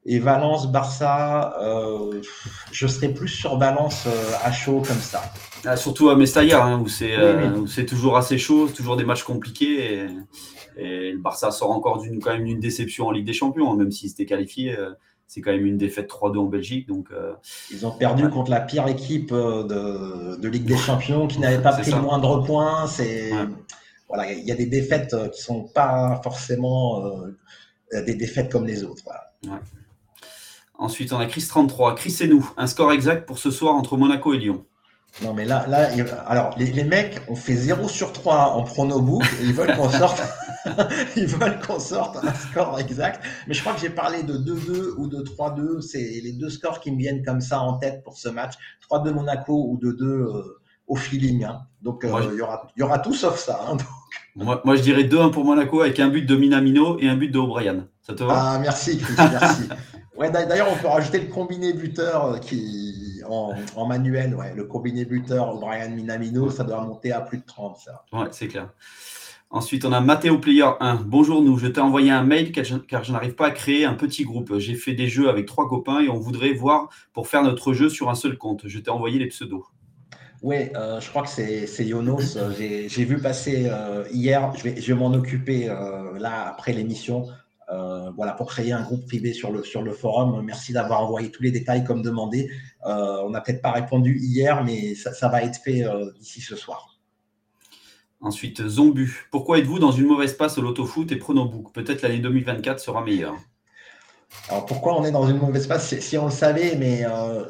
Et Valence, Barça, euh, je serais plus sur Valence euh, à chaud comme ça. Ah, surtout à Mestalla, hein, euh, où c'est toujours assez chaud, toujours des matchs compliqués. Et, le Barça sort encore d'une quand même d'une déception en Ligue des Champions, hein, même s'il s'était qualifié. c'est quand même une défaite 3-2 en Belgique. Donc, Ils ont perdu contre la pire équipe de, de Ligue des Champions qui n'avait pas pris le moindre point. C'est voilà, il y a des défaites qui sont pas forcément des défaites comme les autres. Voilà. Ensuite, on a Chris 33. Chris et nous, un score exact pour ce soir entre Monaco et Lyon. Non, mais là, là alors les, mecs ont fait 0 sur 3 en pronobook et ils veulent qu'on sorte, ils veulent qu'on sorte un score exact. Mais je crois que j'ai parlé de 2-2 ou de 3-2. C'est les deux scores qui me viennent comme ça en tête pour ce match. 3-2 Monaco ou 2-2 euh, au feeling. Hein. Donc, euh, il y, aura, y aura tout sauf ça. Hein, moi, moi, je dirais 2-1 pour Monaco avec un but de Minamino et un but de O'Brien. Ça te va? Ah, merci, Chris, merci. Ouais, d'ailleurs, on peut rajouter le combiné buteur euh, qui, en, manuel. Ouais, le combiné buteur Brian Minamino, ça doit monter à plus de 30. Ça. Ouais, c'est clair. Ensuite, on a Matteo Player 1. Bonjour, nous. Je t'ai envoyé un mail car je, n'arrive pas à créer un petit groupe. J'ai fait des jeux avec trois copains et on voudrait voir pour faire notre jeu sur un seul compte. Je t'ai envoyé les pseudos. Oui, euh, je crois que c'est Yonos. J'ai vu passer euh, hier. Je vais, je vais m'en occuper là après l'émission. Euh, voilà, pour créer un groupe privé sur le, sur le forum. Merci d'avoir envoyé tous les détails comme demandé. Euh, on n'a peut-être pas répondu hier, mais ça, va être fait euh, d'ici ce soir. Ensuite, Zombu. Pourquoi êtes-vous dans une mauvaise passe au loto-foot et Pronobook Peut-être l'année 2024 sera meilleure. Alors pourquoi on est dans une mauvaise passe? Si on le savait, mais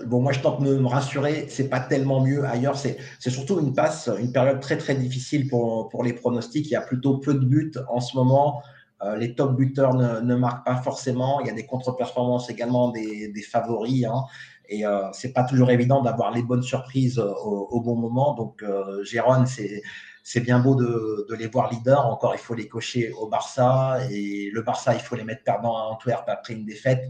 bon, moi je tente de me rassurer, c'est pas tellement mieux ailleurs. C'est surtout une passe, une période très très difficile pour, pour les pronostics. Il y a plutôt peu de buts en ce moment. Euh, les top buteurs ne, marquent pas forcément. Il y a des contre-performances également des, favoris. Hein. et euh, c'est pas toujours évident d'avoir les bonnes surprises euh, au, bon moment. Donc, euh, Jérôme, c'est bien beau de, les voir leaders. Encore, il faut les cocher au Barça. Et le Barça, il faut les mettre perdants à Antwerp après une défaite.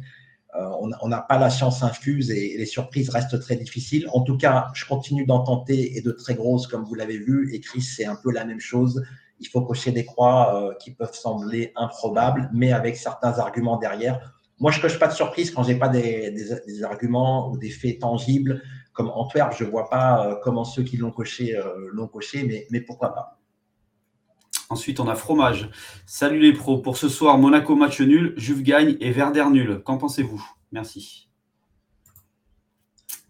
on n'a pas la science infuse et, les surprises restent très difficiles. En tout cas, je continue d'en tenter et de très grosses, comme vous l'avez vu. Et Chris, c'est un peu la même chose il faut cocher des croix euh, qui peuvent sembler improbables, mais avec certains arguments derrière. Moi, je coche pas de surprise quand j'ai pas des, arguments ou des faits tangibles. Comme Antwerp, je vois pas euh, comment ceux qui l'ont coché euh, l'ont coché, mais, mais pourquoi pas. Ensuite, on a fromage. Salut les pros. Pour ce soir, Monaco match nul, Juve gagne et Verder nul. Qu'en pensez-vous? Merci.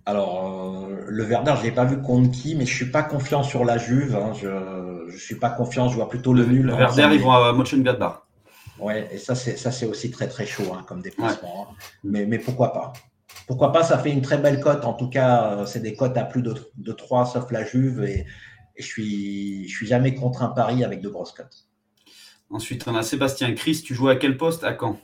Alors, le Werder, je ne l'ai pas vu contre qui, mais je ne suis pas confiant sur la Juve. Hein. Je ne suis pas confiant, je vois plutôt le, nul. Le Werder, ils vont à Mönchengladbach. Ouais, et ça, c'est, ça, c'est aussi très, très chaud hein, comme déplacement. Hein. Mais, mais pourquoi pas? Pourquoi pas Ça fait une très belle cote. En tout cas, euh, c'est des cotes à plus de, de 3, sauf la Juve. Et, je suis, je suis jamais contre un pari avec de grosses cotes. Ensuite, on a Sébastien. Chris, tu joues à quel poste À quand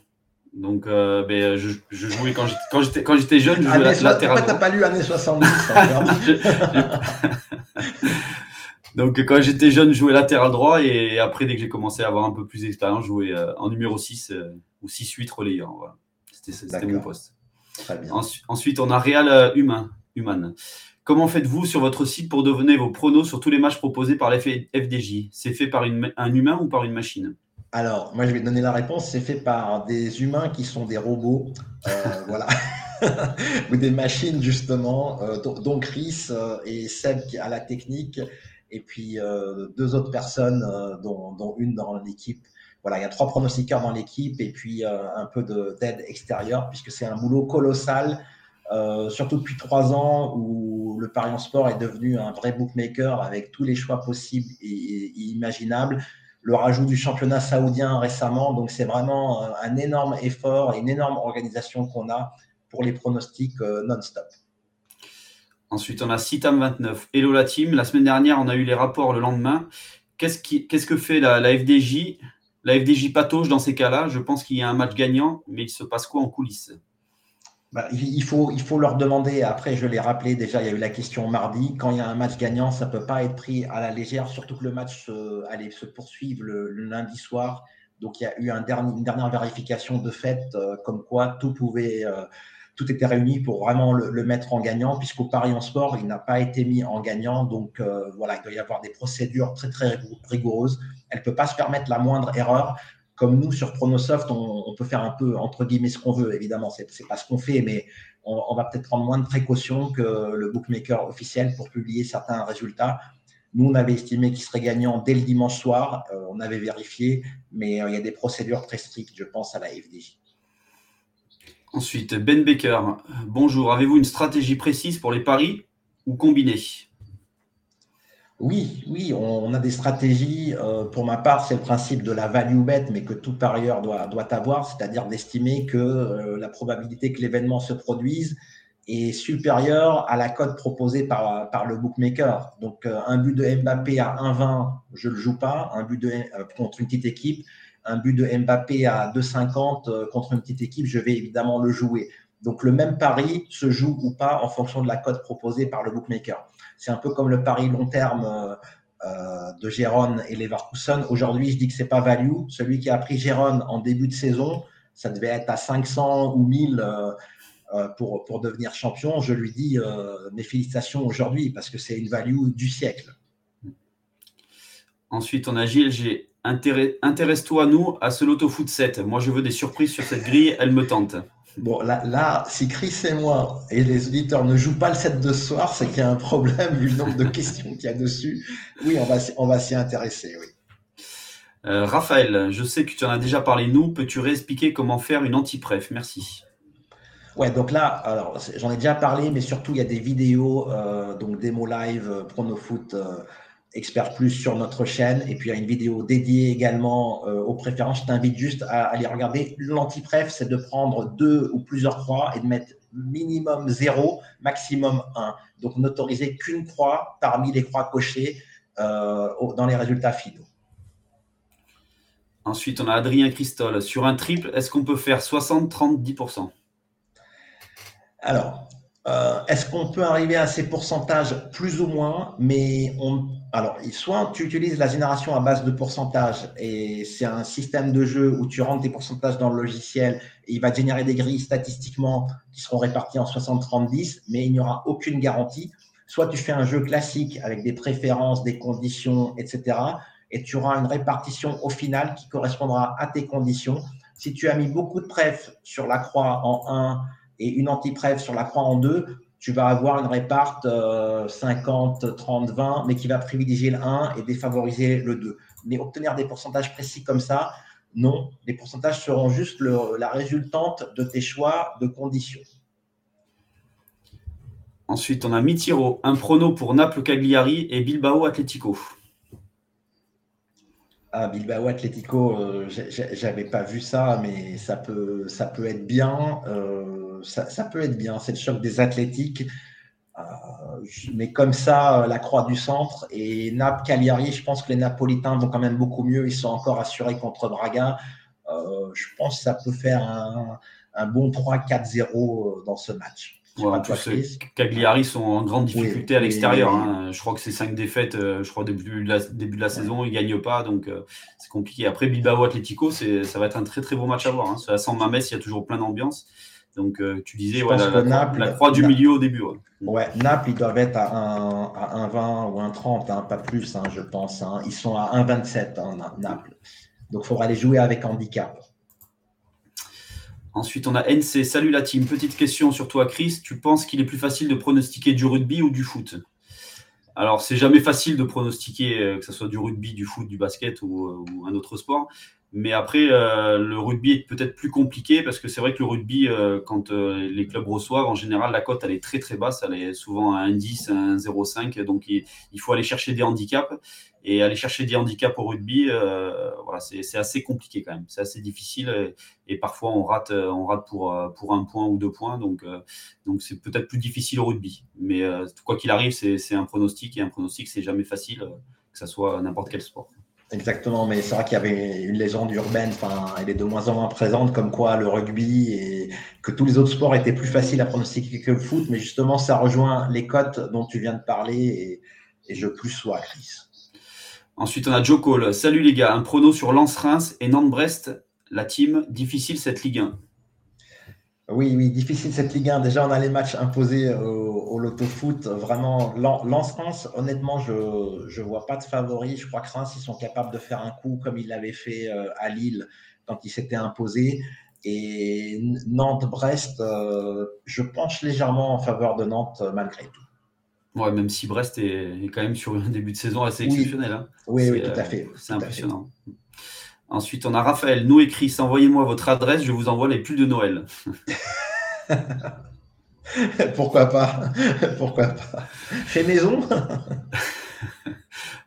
donc, euh, ben, je, jouais quand j'étais, quand j'étais, jeune, je jouais latéral latéral. Pourquoi t'as pas lu années 70 Donc, quand j'étais jeune, je jouais latéral droit et après, dès que j'ai commencé à avoir un peu plus d'expérience, je jouais euh, en numéro 6 euh, ou 6-8 relayeur. C'était mon poste. Très bien. Ensuite, on a Real Humain. Human. Comment faites-vous sur votre site pour devenir vos pronos sur tous les matchs proposés par la FDJ C'est fait par un humain ou par une machine? Alors, moi, je vais donner la réponse. C'est fait par des humains qui sont des robots. Euh, voilà. ou des machines, justement, euh, dont Chris euh, et Seb qui a la technique, et puis deux autres personnes, dont, une dans l'équipe. Voilà, il y a trois pronostiqueurs dans l'équipe et puis un peu d'aide extérieure, puisque c'est un boulot colossal. surtout depuis trois ans où le pari en sport est devenu un vrai bookmaker avec tous les choix possibles et, imaginables. Le rajout du championnat saoudien récemment, donc c'est vraiment euh, un énorme effort et une énorme organisation qu'on a pour les pronostics euh, non-stop. Ensuite, on a Citam29. Hello la team. La semaine dernière, on a eu les rapports le lendemain. Qu'est-ce, que fait la, la, FDJ La FDJ patauge dans ces cas-là? Je pense qu'il y a un match gagnant, mais il se passe quoi en coulisses? Bah, il, faut, il faut leur demander, après je l'ai rappelé déjà, il y a eu la question mardi, quand il y a un match gagnant, ça ne peut pas être pris à la légère, surtout que le match se, allait se poursuivre le, lundi soir. Donc il y a eu une dernière vérification de fait, euh, comme quoi tout pouvait, euh, tout était réuni pour vraiment le, mettre en gagnant, puisqu'au Paris en sport, il n'a pas été mis en gagnant. Donc euh, voilà, il doit y avoir des procédures très très rigoureuses. Elle ne peut pas se permettre la moindre erreur comme nous, sur Pronosoft, on, peut faire un peu, entre guillemets, ce qu'on veut, évidemment. Ce n'est pas ce qu'on fait, mais on, va peut-être prendre moins de précautions que le bookmaker officiel pour publier certains résultats. Nous, on avait estimé qu'il serait gagnant dès le dimanche soir. Euh, on avait vérifié, mais euh, il y a des procédures très strictes, je pense, à la FDJ. Ensuite, Ben Baker. Bonjour. Avez-vous une stratégie précise pour les paris ou combinés oui, oui, on, a des stratégies. Euh, pour ma part, c'est le principe de la value bet, mais que tout parieur doit, doit avoir, c'est-à-dire d'estimer que euh, la probabilité que l'événement se produise est supérieure à la cote proposée par, le bookmaker. Donc, euh, un but de Mbappé à 1,20, je ne le joue pas. Un but de, contre une petite équipe, un but de Mbappé à 2,50 contre une petite équipe, je vais évidemment le jouer. Donc, le même pari se joue ou pas en fonction de la cote proposée par le bookmaker. C'est un peu comme le pari long terme euh, euh, de Gérone et Leverkusen. Aujourd'hui, je dis que c'est pas value. Celui qui a pris Gérone en début de saison, ça devait être à 500 ou 1000 euh, pour, devenir champion. Je lui dis mes félicitations aujourd'hui parce que c'est une value du siècle. Ensuite, on a Gilles. J'ai intéresse-toi, nous, à ce Loto Foot 7. Moi, je veux des surprises sur cette grille. Elle me tente. Bon, là, là, si Chris et moi et les auditeurs ne jouent pas le 7 de ce soir, c'est qu'il y a un problème vu le nombre de questions qu'il y a dessus. Oui, on va, on va s'y intéresser, oui. Euh, Raphaël, je sais que tu en as déjà parlé, nous. Peux-tu réexpliquer comment faire une anti-pref? Merci. Ouais, donc là, alors j'en ai déjà parlé, mais surtout il y a des vidéos, euh, donc démo live, pronofoot, euh, Expert Plus sur notre chaîne. Et puis, il y a une vidéo dédiée également euh, aux préférences. Je t'invite juste à aller regarder. L'anti-préf, c'est de prendre deux ou plusieurs croix et de mettre minimum 0, maximum 1. Donc, n'autoriser qu'une croix parmi les croix cochées euh, dans les résultats finaux. Ensuite, on a Adrien Christol. Sur un triple, est-ce qu'on peut faire 60, 30, 10% Alors, euh, est-ce qu'on peut arriver à ces pourcentages plus ou moins Mais on, alors, soit tu utilises la génération à base de pourcentage et c'est un système de jeu où tu rentres tes pourcentages dans le logiciel et il va générer des grilles statistiquement qui seront réparties en 60-30-10, mais il n'y aura aucune garantie. Soit tu fais un jeu classique avec des préférences, des conditions, etc. Et tu auras une répartition au final qui correspondra à tes conditions. Si tu as mis beaucoup de pref sur la croix en 1 et une anti-pref sur la croix en 2, tu vas avoir une réparte 50, 30, 20, mais qui va privilégier le 1 et défavoriser le 2. Mais obtenir des pourcentages précis comme ça, non. Les pourcentages seront juste la résultante de tes choix de conditions. Ensuite, on a Mitiro, un prono pour Naples Cagliari et Bilbao Atletico. Ah, Bilbao Atletico, euh, j'avais pas vu ça, mais ça peut, ça peut être bien. Euh, ça, peut être bien. C'est le choc des athlétiques. Euh, mais comme ça, la croix du centre et Naples Cagliari, je pense que les Napolitains vont quand même beaucoup mieux. Ils sont encore assurés contre Braga. je pense que ça peut faire un, un bon 3-4-0 dans ce match. plus, Cagliari sont en grande difficulté à l'extérieur. Hein. Je crois que c'est cinq défaites, euh, je crois, début de la, début de la saison, ils ne gagnent pas, donc euh, c'est compliqué. Après, Bilbao Atletico, ça va être un très très beau match à voir. Hein. À San Mames, il y a toujours plein d'ambiance. Donc, euh, tu disais, la, croix du milieu au début. Ouais. Naples, ils doivent être à 1,20 ou 1,30, hein, pas plus, je pense. Ils sont à 1,27, Naples. Donc, il faudra les jouer avec handicap. Ensuite, on a NC. Salut la team. Petite question sur toi, Chris. Tu penses qu'il est plus facile de pronostiquer du rugby ou du foot? Alors, c'est jamais facile de pronostiquer euh, que ce soit du rugby, du foot, du basket ou, euh, un autre sport. Mais après, euh, le rugby est peut-être plus compliqué parce que c'est vrai que le rugby, quand les clubs reçoivent, en général, la cote, elle est très très basse. Elle est souvent à 1,10, 1,05. Donc, il, faut aller chercher des handicaps. Et aller chercher des handicaps au rugby, euh, voilà, c'est assez compliqué quand même. C'est assez difficile et, parfois on rate, euh, on rate pour, euh, pour un point ou deux points. Donc donc c'est peut-être plus difficile au rugby. Mais quoi qu'il arrive, c'est un pronostic et un pronostic, c'est jamais facile, que ce soit n'importe quel sport. Exactement, mais c'est vrai qu'il y avait une légende urbaine, enfin, elle est de moins en moins présente, comme quoi le rugby et que tous les autres sports étaient plus faciles à pronostiquer que le foot, mais justement, ça rejoint les cotes dont tu viens de parler et, je plus sois, Chris. Ensuite, on a Joe Cole. Salut les gars, un prono sur Lens-Reims et Nantes-Brest, la team. Difficile cette Ligue 1. Oui, oui, difficile cette Ligue 1. Déjà, on a les matchs imposés au, loto foot. Vraiment, Lens-Reims, honnêtement, je ne vois pas de favori. Je crois que Reims, ils sont capables de faire un coup comme ils l'avaient fait euh, à Lille quand ils s'étaient imposés. Et Nantes-Brest, euh, je penche légèrement en faveur de Nantes malgré tout. Ouais, même si Brest est, quand même sur un début de saison assez exceptionnel. Hein. Oui, oui, tout à fait. C'est impressionnant. Ensuite, on a Raphaël. Nous et Chris, envoyez-moi votre adresse, je vous envoie les pulls de Noël. Pourquoi pas? Pourquoi pas? Fait maison?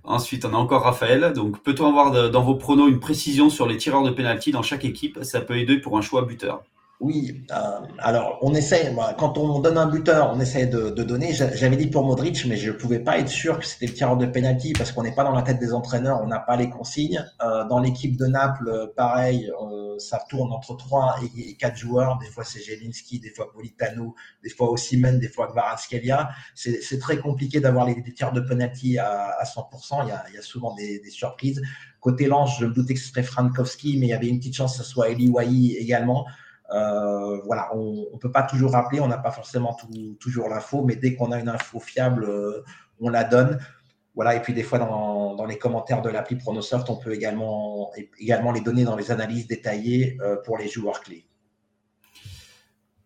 Ensuite, on a encore Raphaël. Donc, peut-on avoir dans vos pronos une précision sur les tireurs de pénalty dans chaque équipe? Ça peut aider pour un choix buteur. Oui, euh, alors on essaie, quand on donne un buteur, on essaie de, donner. J'avais dit pour Modric, mais je ne pouvais pas être sûr que c'était le tireur de penalty parce qu'on n'est pas dans la tête des entraîneurs, on n'a pas les consignes. Euh, dans l'équipe de Naples, pareil, euh, ça tourne entre 3 et, 4 joueurs. Des fois c'est Jelinski, des fois Politano, des fois Osimhen, des fois Kvaratskhelia. C'est très compliqué d'avoir les, tireurs de penalty à, 100%. Il y, a, il y a souvent des, des surprises. Côté Lance, je me doutais que ce serait Frankowski, mais il y avait une petite chance que ce soit Eli également. Euh, voilà, on ne peut pas toujours rappeler, on n'a pas forcément toujours l'info, mais dès qu'on a une info fiable, euh, on la donne. Voilà, et puis des fois dans, les commentaires de l'appli Pronosoft, on peut également, les donner dans les analyses détaillées euh, pour les joueurs clés.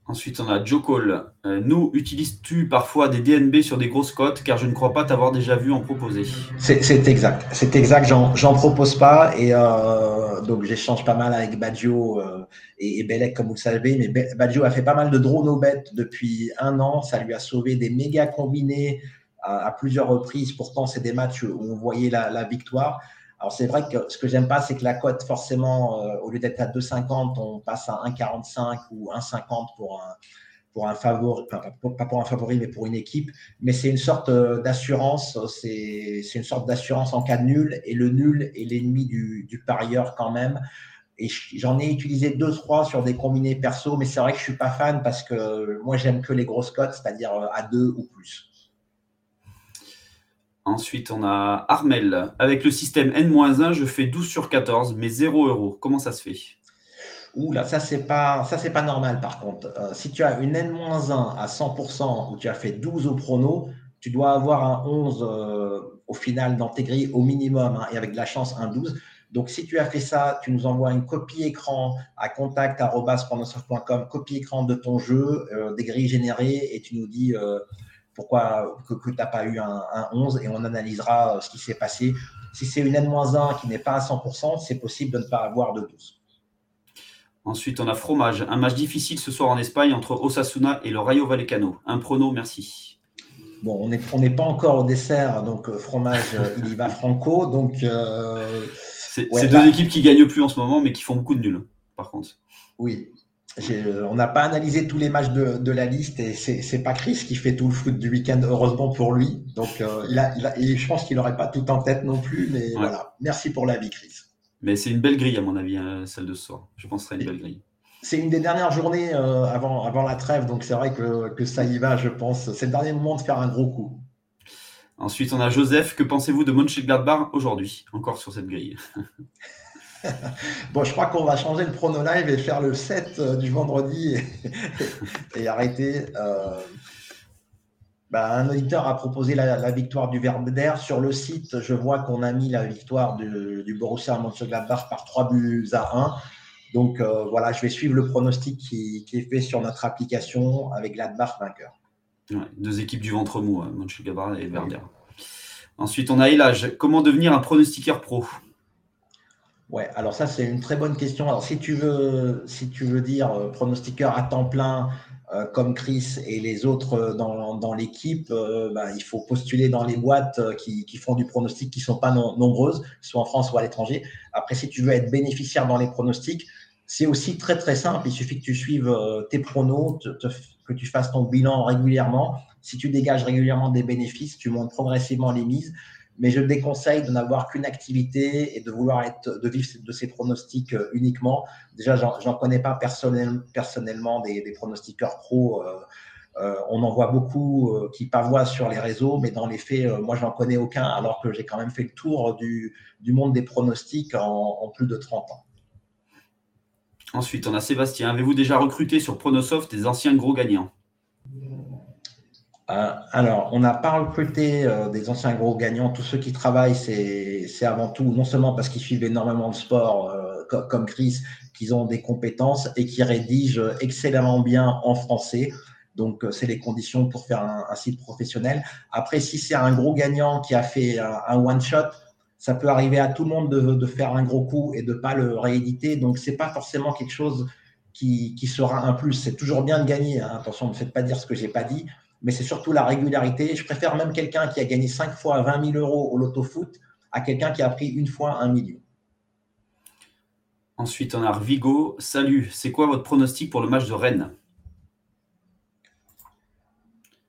Ensuite, on a Joe Cole. Euh, nous, utilises-tu parfois des DNB sur des grosses cotes? Car je ne crois pas t'avoir déjà vu en proposer. C'est exact. C'est exact. J'en propose pas. Et euh, donc, j'échange pas mal avec Baggio euh, et, Belek, comme vous le savez. Mais Baggio a fait pas mal de drone au bêtes depuis un an. Ça lui a sauvé des méga combinés à, plusieurs reprises. Pourtant, c'est des matchs où on voyait la victoire. Alors c'est vrai que ce que j'aime pas, c'est que la cote, forcément, euh, au lieu d'être à 2,50, on passe à 1,45 ou 1,50 pour un, pour un favori, pas pour un favori, mais pour une équipe. Mais c'est une sorte euh, d'assurance, c'est une sorte d'assurance en cas de nul, et le nul est l'ennemi du, parieur quand même. Et j'en ai utilisé deux, trois sur des combinés perso, mais c'est vrai que je suis pas fan parce que moi j'aime que les grosses cotes, c'est-à-dire euh, à deux ou plus. Ensuite, on a Armel. Avec le système N-1, je fais 12 sur 14, mais 0 euros. Comment ça se fait? Ouh ça c'est pas ça c'est pas normal par contre. Euh, si tu as une N-1 à 100% où tu as fait 12 au prono, tu dois avoir un 11 euh, au final dans tes grilles au minimum hein, et avec de la chance un 12. Donc si tu as fait ça, tu nous envoies une copie écran à contact@pronosoft.com, copie écran de ton jeu, euh, des grilles générées et tu nous dis pourquoi que, tu n'as pas eu un, 11 et on analysera euh, ce qui s'est passé. Si c'est une N-1 qui n'est pas à 100%, c'est possible de ne pas avoir de 12. Ensuite, on a fromage. Un match difficile ce soir en Espagne entre Osasuna et le Rayo Vallecano. Un prono, merci. Bon, on n'est on pas encore au dessert, donc euh, fromage, euh, il y va franco. Donc, c'est deux équipes qui gagnent plus en ce moment, mais qui font beaucoup de nuls, par contre. Oui, on n'a pas analysé tous les matchs de, la liste et c'est pas Chris qui fait tout le foot du week-end, heureusement pour lui. Donc, euh, il a, je pense qu'il n'aurait pas tout en tête non plus, mais voilà. Merci pour l'avis, Chris. Mais c'est une belle grille, à mon avis, hein, celle de ce soir. Je pense que ce une belle grille. c'est une des dernières journées avant, avant la trêve, donc c'est vrai que, que, ça y va, je pense. C'est le dernier moment de faire un gros coup. Ensuite, on a Joseph. Que pensez-vous de Mönchengladbach aujourd'hui Encore sur cette grille? bon, je crois qu'on va changer le prono live et faire le 7 euh, du vendredi et, arrêter. Euh, bah, un auditeur a proposé la, victoire du Werder. Sur le site, je vois qu'on a mis la victoire du, Borussia Mönchengladbach par 3 buts à 1. Donc euh, voilà, je vais suivre le pronostic qui, est fait sur notre application avec Gladbach vainqueur. deux équipes du ventre mou, hein, Mönchengladbach et Werder. Ensuite, on a Elage. Comment devenir un pronostiqueur pro? Ouais, alors ça c'est une très bonne question. Alors si tu veux, si tu veux dire euh, pronostiqueur à temps plein euh, comme Chris et les autres euh, dans, l'équipe, bah, il faut postuler dans les boîtes qui, font du pronostic qui sont pas nombreuses, soit en France ou à l'étranger. Après, si tu veux être bénéficiaire dans les pronostics, c'est aussi très très simple. Il suffit que tu suives tes pronos, que tu fasses ton bilan régulièrement. Si tu dégages régulièrement des bénéfices, tu montes progressivement les mises mais je déconseille de n'avoir qu'une activité et de vouloir être, de vivre de ces pronostics euh, uniquement. Déjà, j'en connais pas personnel, personnellement des, pronostiqueurs pros. Euh, euh, on en voit beaucoup qui pavoient sur les réseaux, mais dans les faits, moi, j'en connais aucun, alors que j'ai quand même fait le tour du, du monde des pronostics en, en, plus de 30 ans. Ensuite, on a Sébastien. Avez-vous déjà recruté sur Pronosoft des anciens gros gagnants? Euh, alors, on n'a pas recruté euh, des anciens gros gagnants. Tous ceux qui travaillent, c'est avant tout, non seulement parce qu'ils suivent énormément de sport, euh, comme Chris, qu'ils ont des compétences et qui rédigent excellemment bien en français. Donc, c'est les conditions pour faire un, site professionnel. Après, si c'est un gros gagnant qui a fait un, one-shot, ça peut arriver à tout le monde de, faire un gros coup et de ne pas le rééditer. Donc, ce n'est pas forcément quelque chose qui, qui sera un plus. C'est toujours bien de gagner. Hein. Attention, ne faites pas dire ce que je n'ai pas dit mais c'est surtout la régularité. Je préfère même quelqu'un qui a gagné 5 fois 20 000 euros au loto foot à quelqu'un qui a pris une fois un million. Ensuite, on a Vigo. Salut, c'est quoi votre pronostic pour le match de Rennes?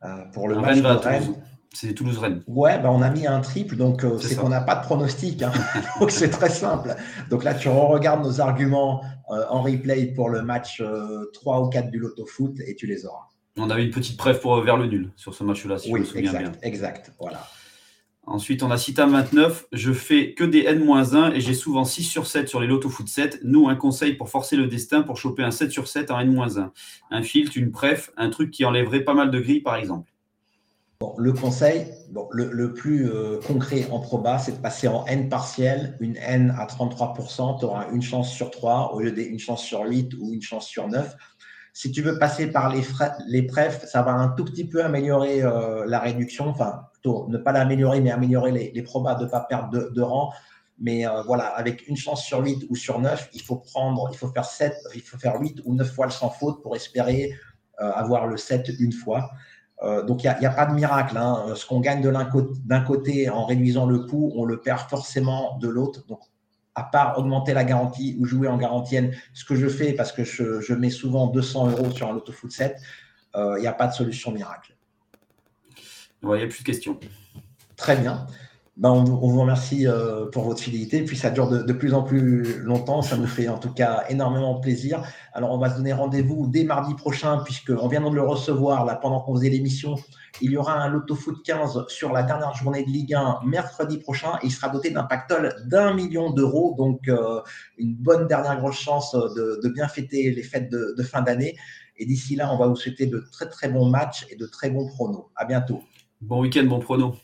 Euh, Pour le match de Rennes c'est Toulouse-Rennes. Ouais, ben on a mis un triple, donc euh, c'est qu'on n'a pas de pronostic. Hein. donc c'est très simple. Donc là, tu regardes nos arguments euh, en replay pour le match 3 ou 4 du Loto Foot et tu les auras. On avait une petite preuve pour vers le nul sur ce match-là, si je me souviens exact, bien. Exact, voilà. Ensuite, on a Citam 29. Je fais que des N-1 et j'ai souvent 6 sur 7 sur les loto foot 7. Nous, un conseil pour forcer le destin pour choper un 7 sur 7 en N-1. Un filtre, une pref, un truc qui enlèverait pas mal de grilles, par exemple. Bon, le conseil, bon, le, plus euh, concret en proba, c'est de passer en N partiel. Une N à 33%, tu auras une chance sur 3 au lieu d'une chance sur 8 ou une chance sur 9. Si tu veux passer par les, prefs, ça va un tout petit peu améliorer euh, la réduction. Enfin, plutôt ne pas l'améliorer, mais améliorer les, les probas de ne pas perdre de, rang. Mais euh, voilà, avec une chance sur 8 ou sur 9, il faut prendre, il faut faire 7, il faut faire 8 ou 9 fois le sans faute pour espérer euh, avoir le 7 une fois. donc, il n'y a, pas de miracle. Hein. Ce qu'on gagne d'un côté en réduisant le coût, on le perd forcément de l'autre. Donc, à part augmenter la garantie ou jouer en garantienne, ce que je fais parce que je, mets souvent 200 euros sur un loto foot 7, il n'y a pas de solution miracle. Il n'y a plus de questions. Très bien. Ben, on, vous remercie euh, pour votre fidélité. Puis ça dure de, plus en plus longtemps. Ça nous fait en tout cas énormément plaisir. Alors on va se donner rendez-vous dès mardi prochain, puisqu'on vient de le recevoir là pendant qu'on faisait l'émission. Il y aura un Loto Foot 15 sur la dernière journée de Ligue 1 mercredi prochain. Et il sera doté d'un pactole d'un million d'euros. Donc euh, une bonne dernière grosse chance de, bien fêter les fêtes de, de fin d'année. Et d'ici là, on va vous souhaiter de très très bons matchs et de très bons pronos. À bientôt. Bon week-end, bon pronos.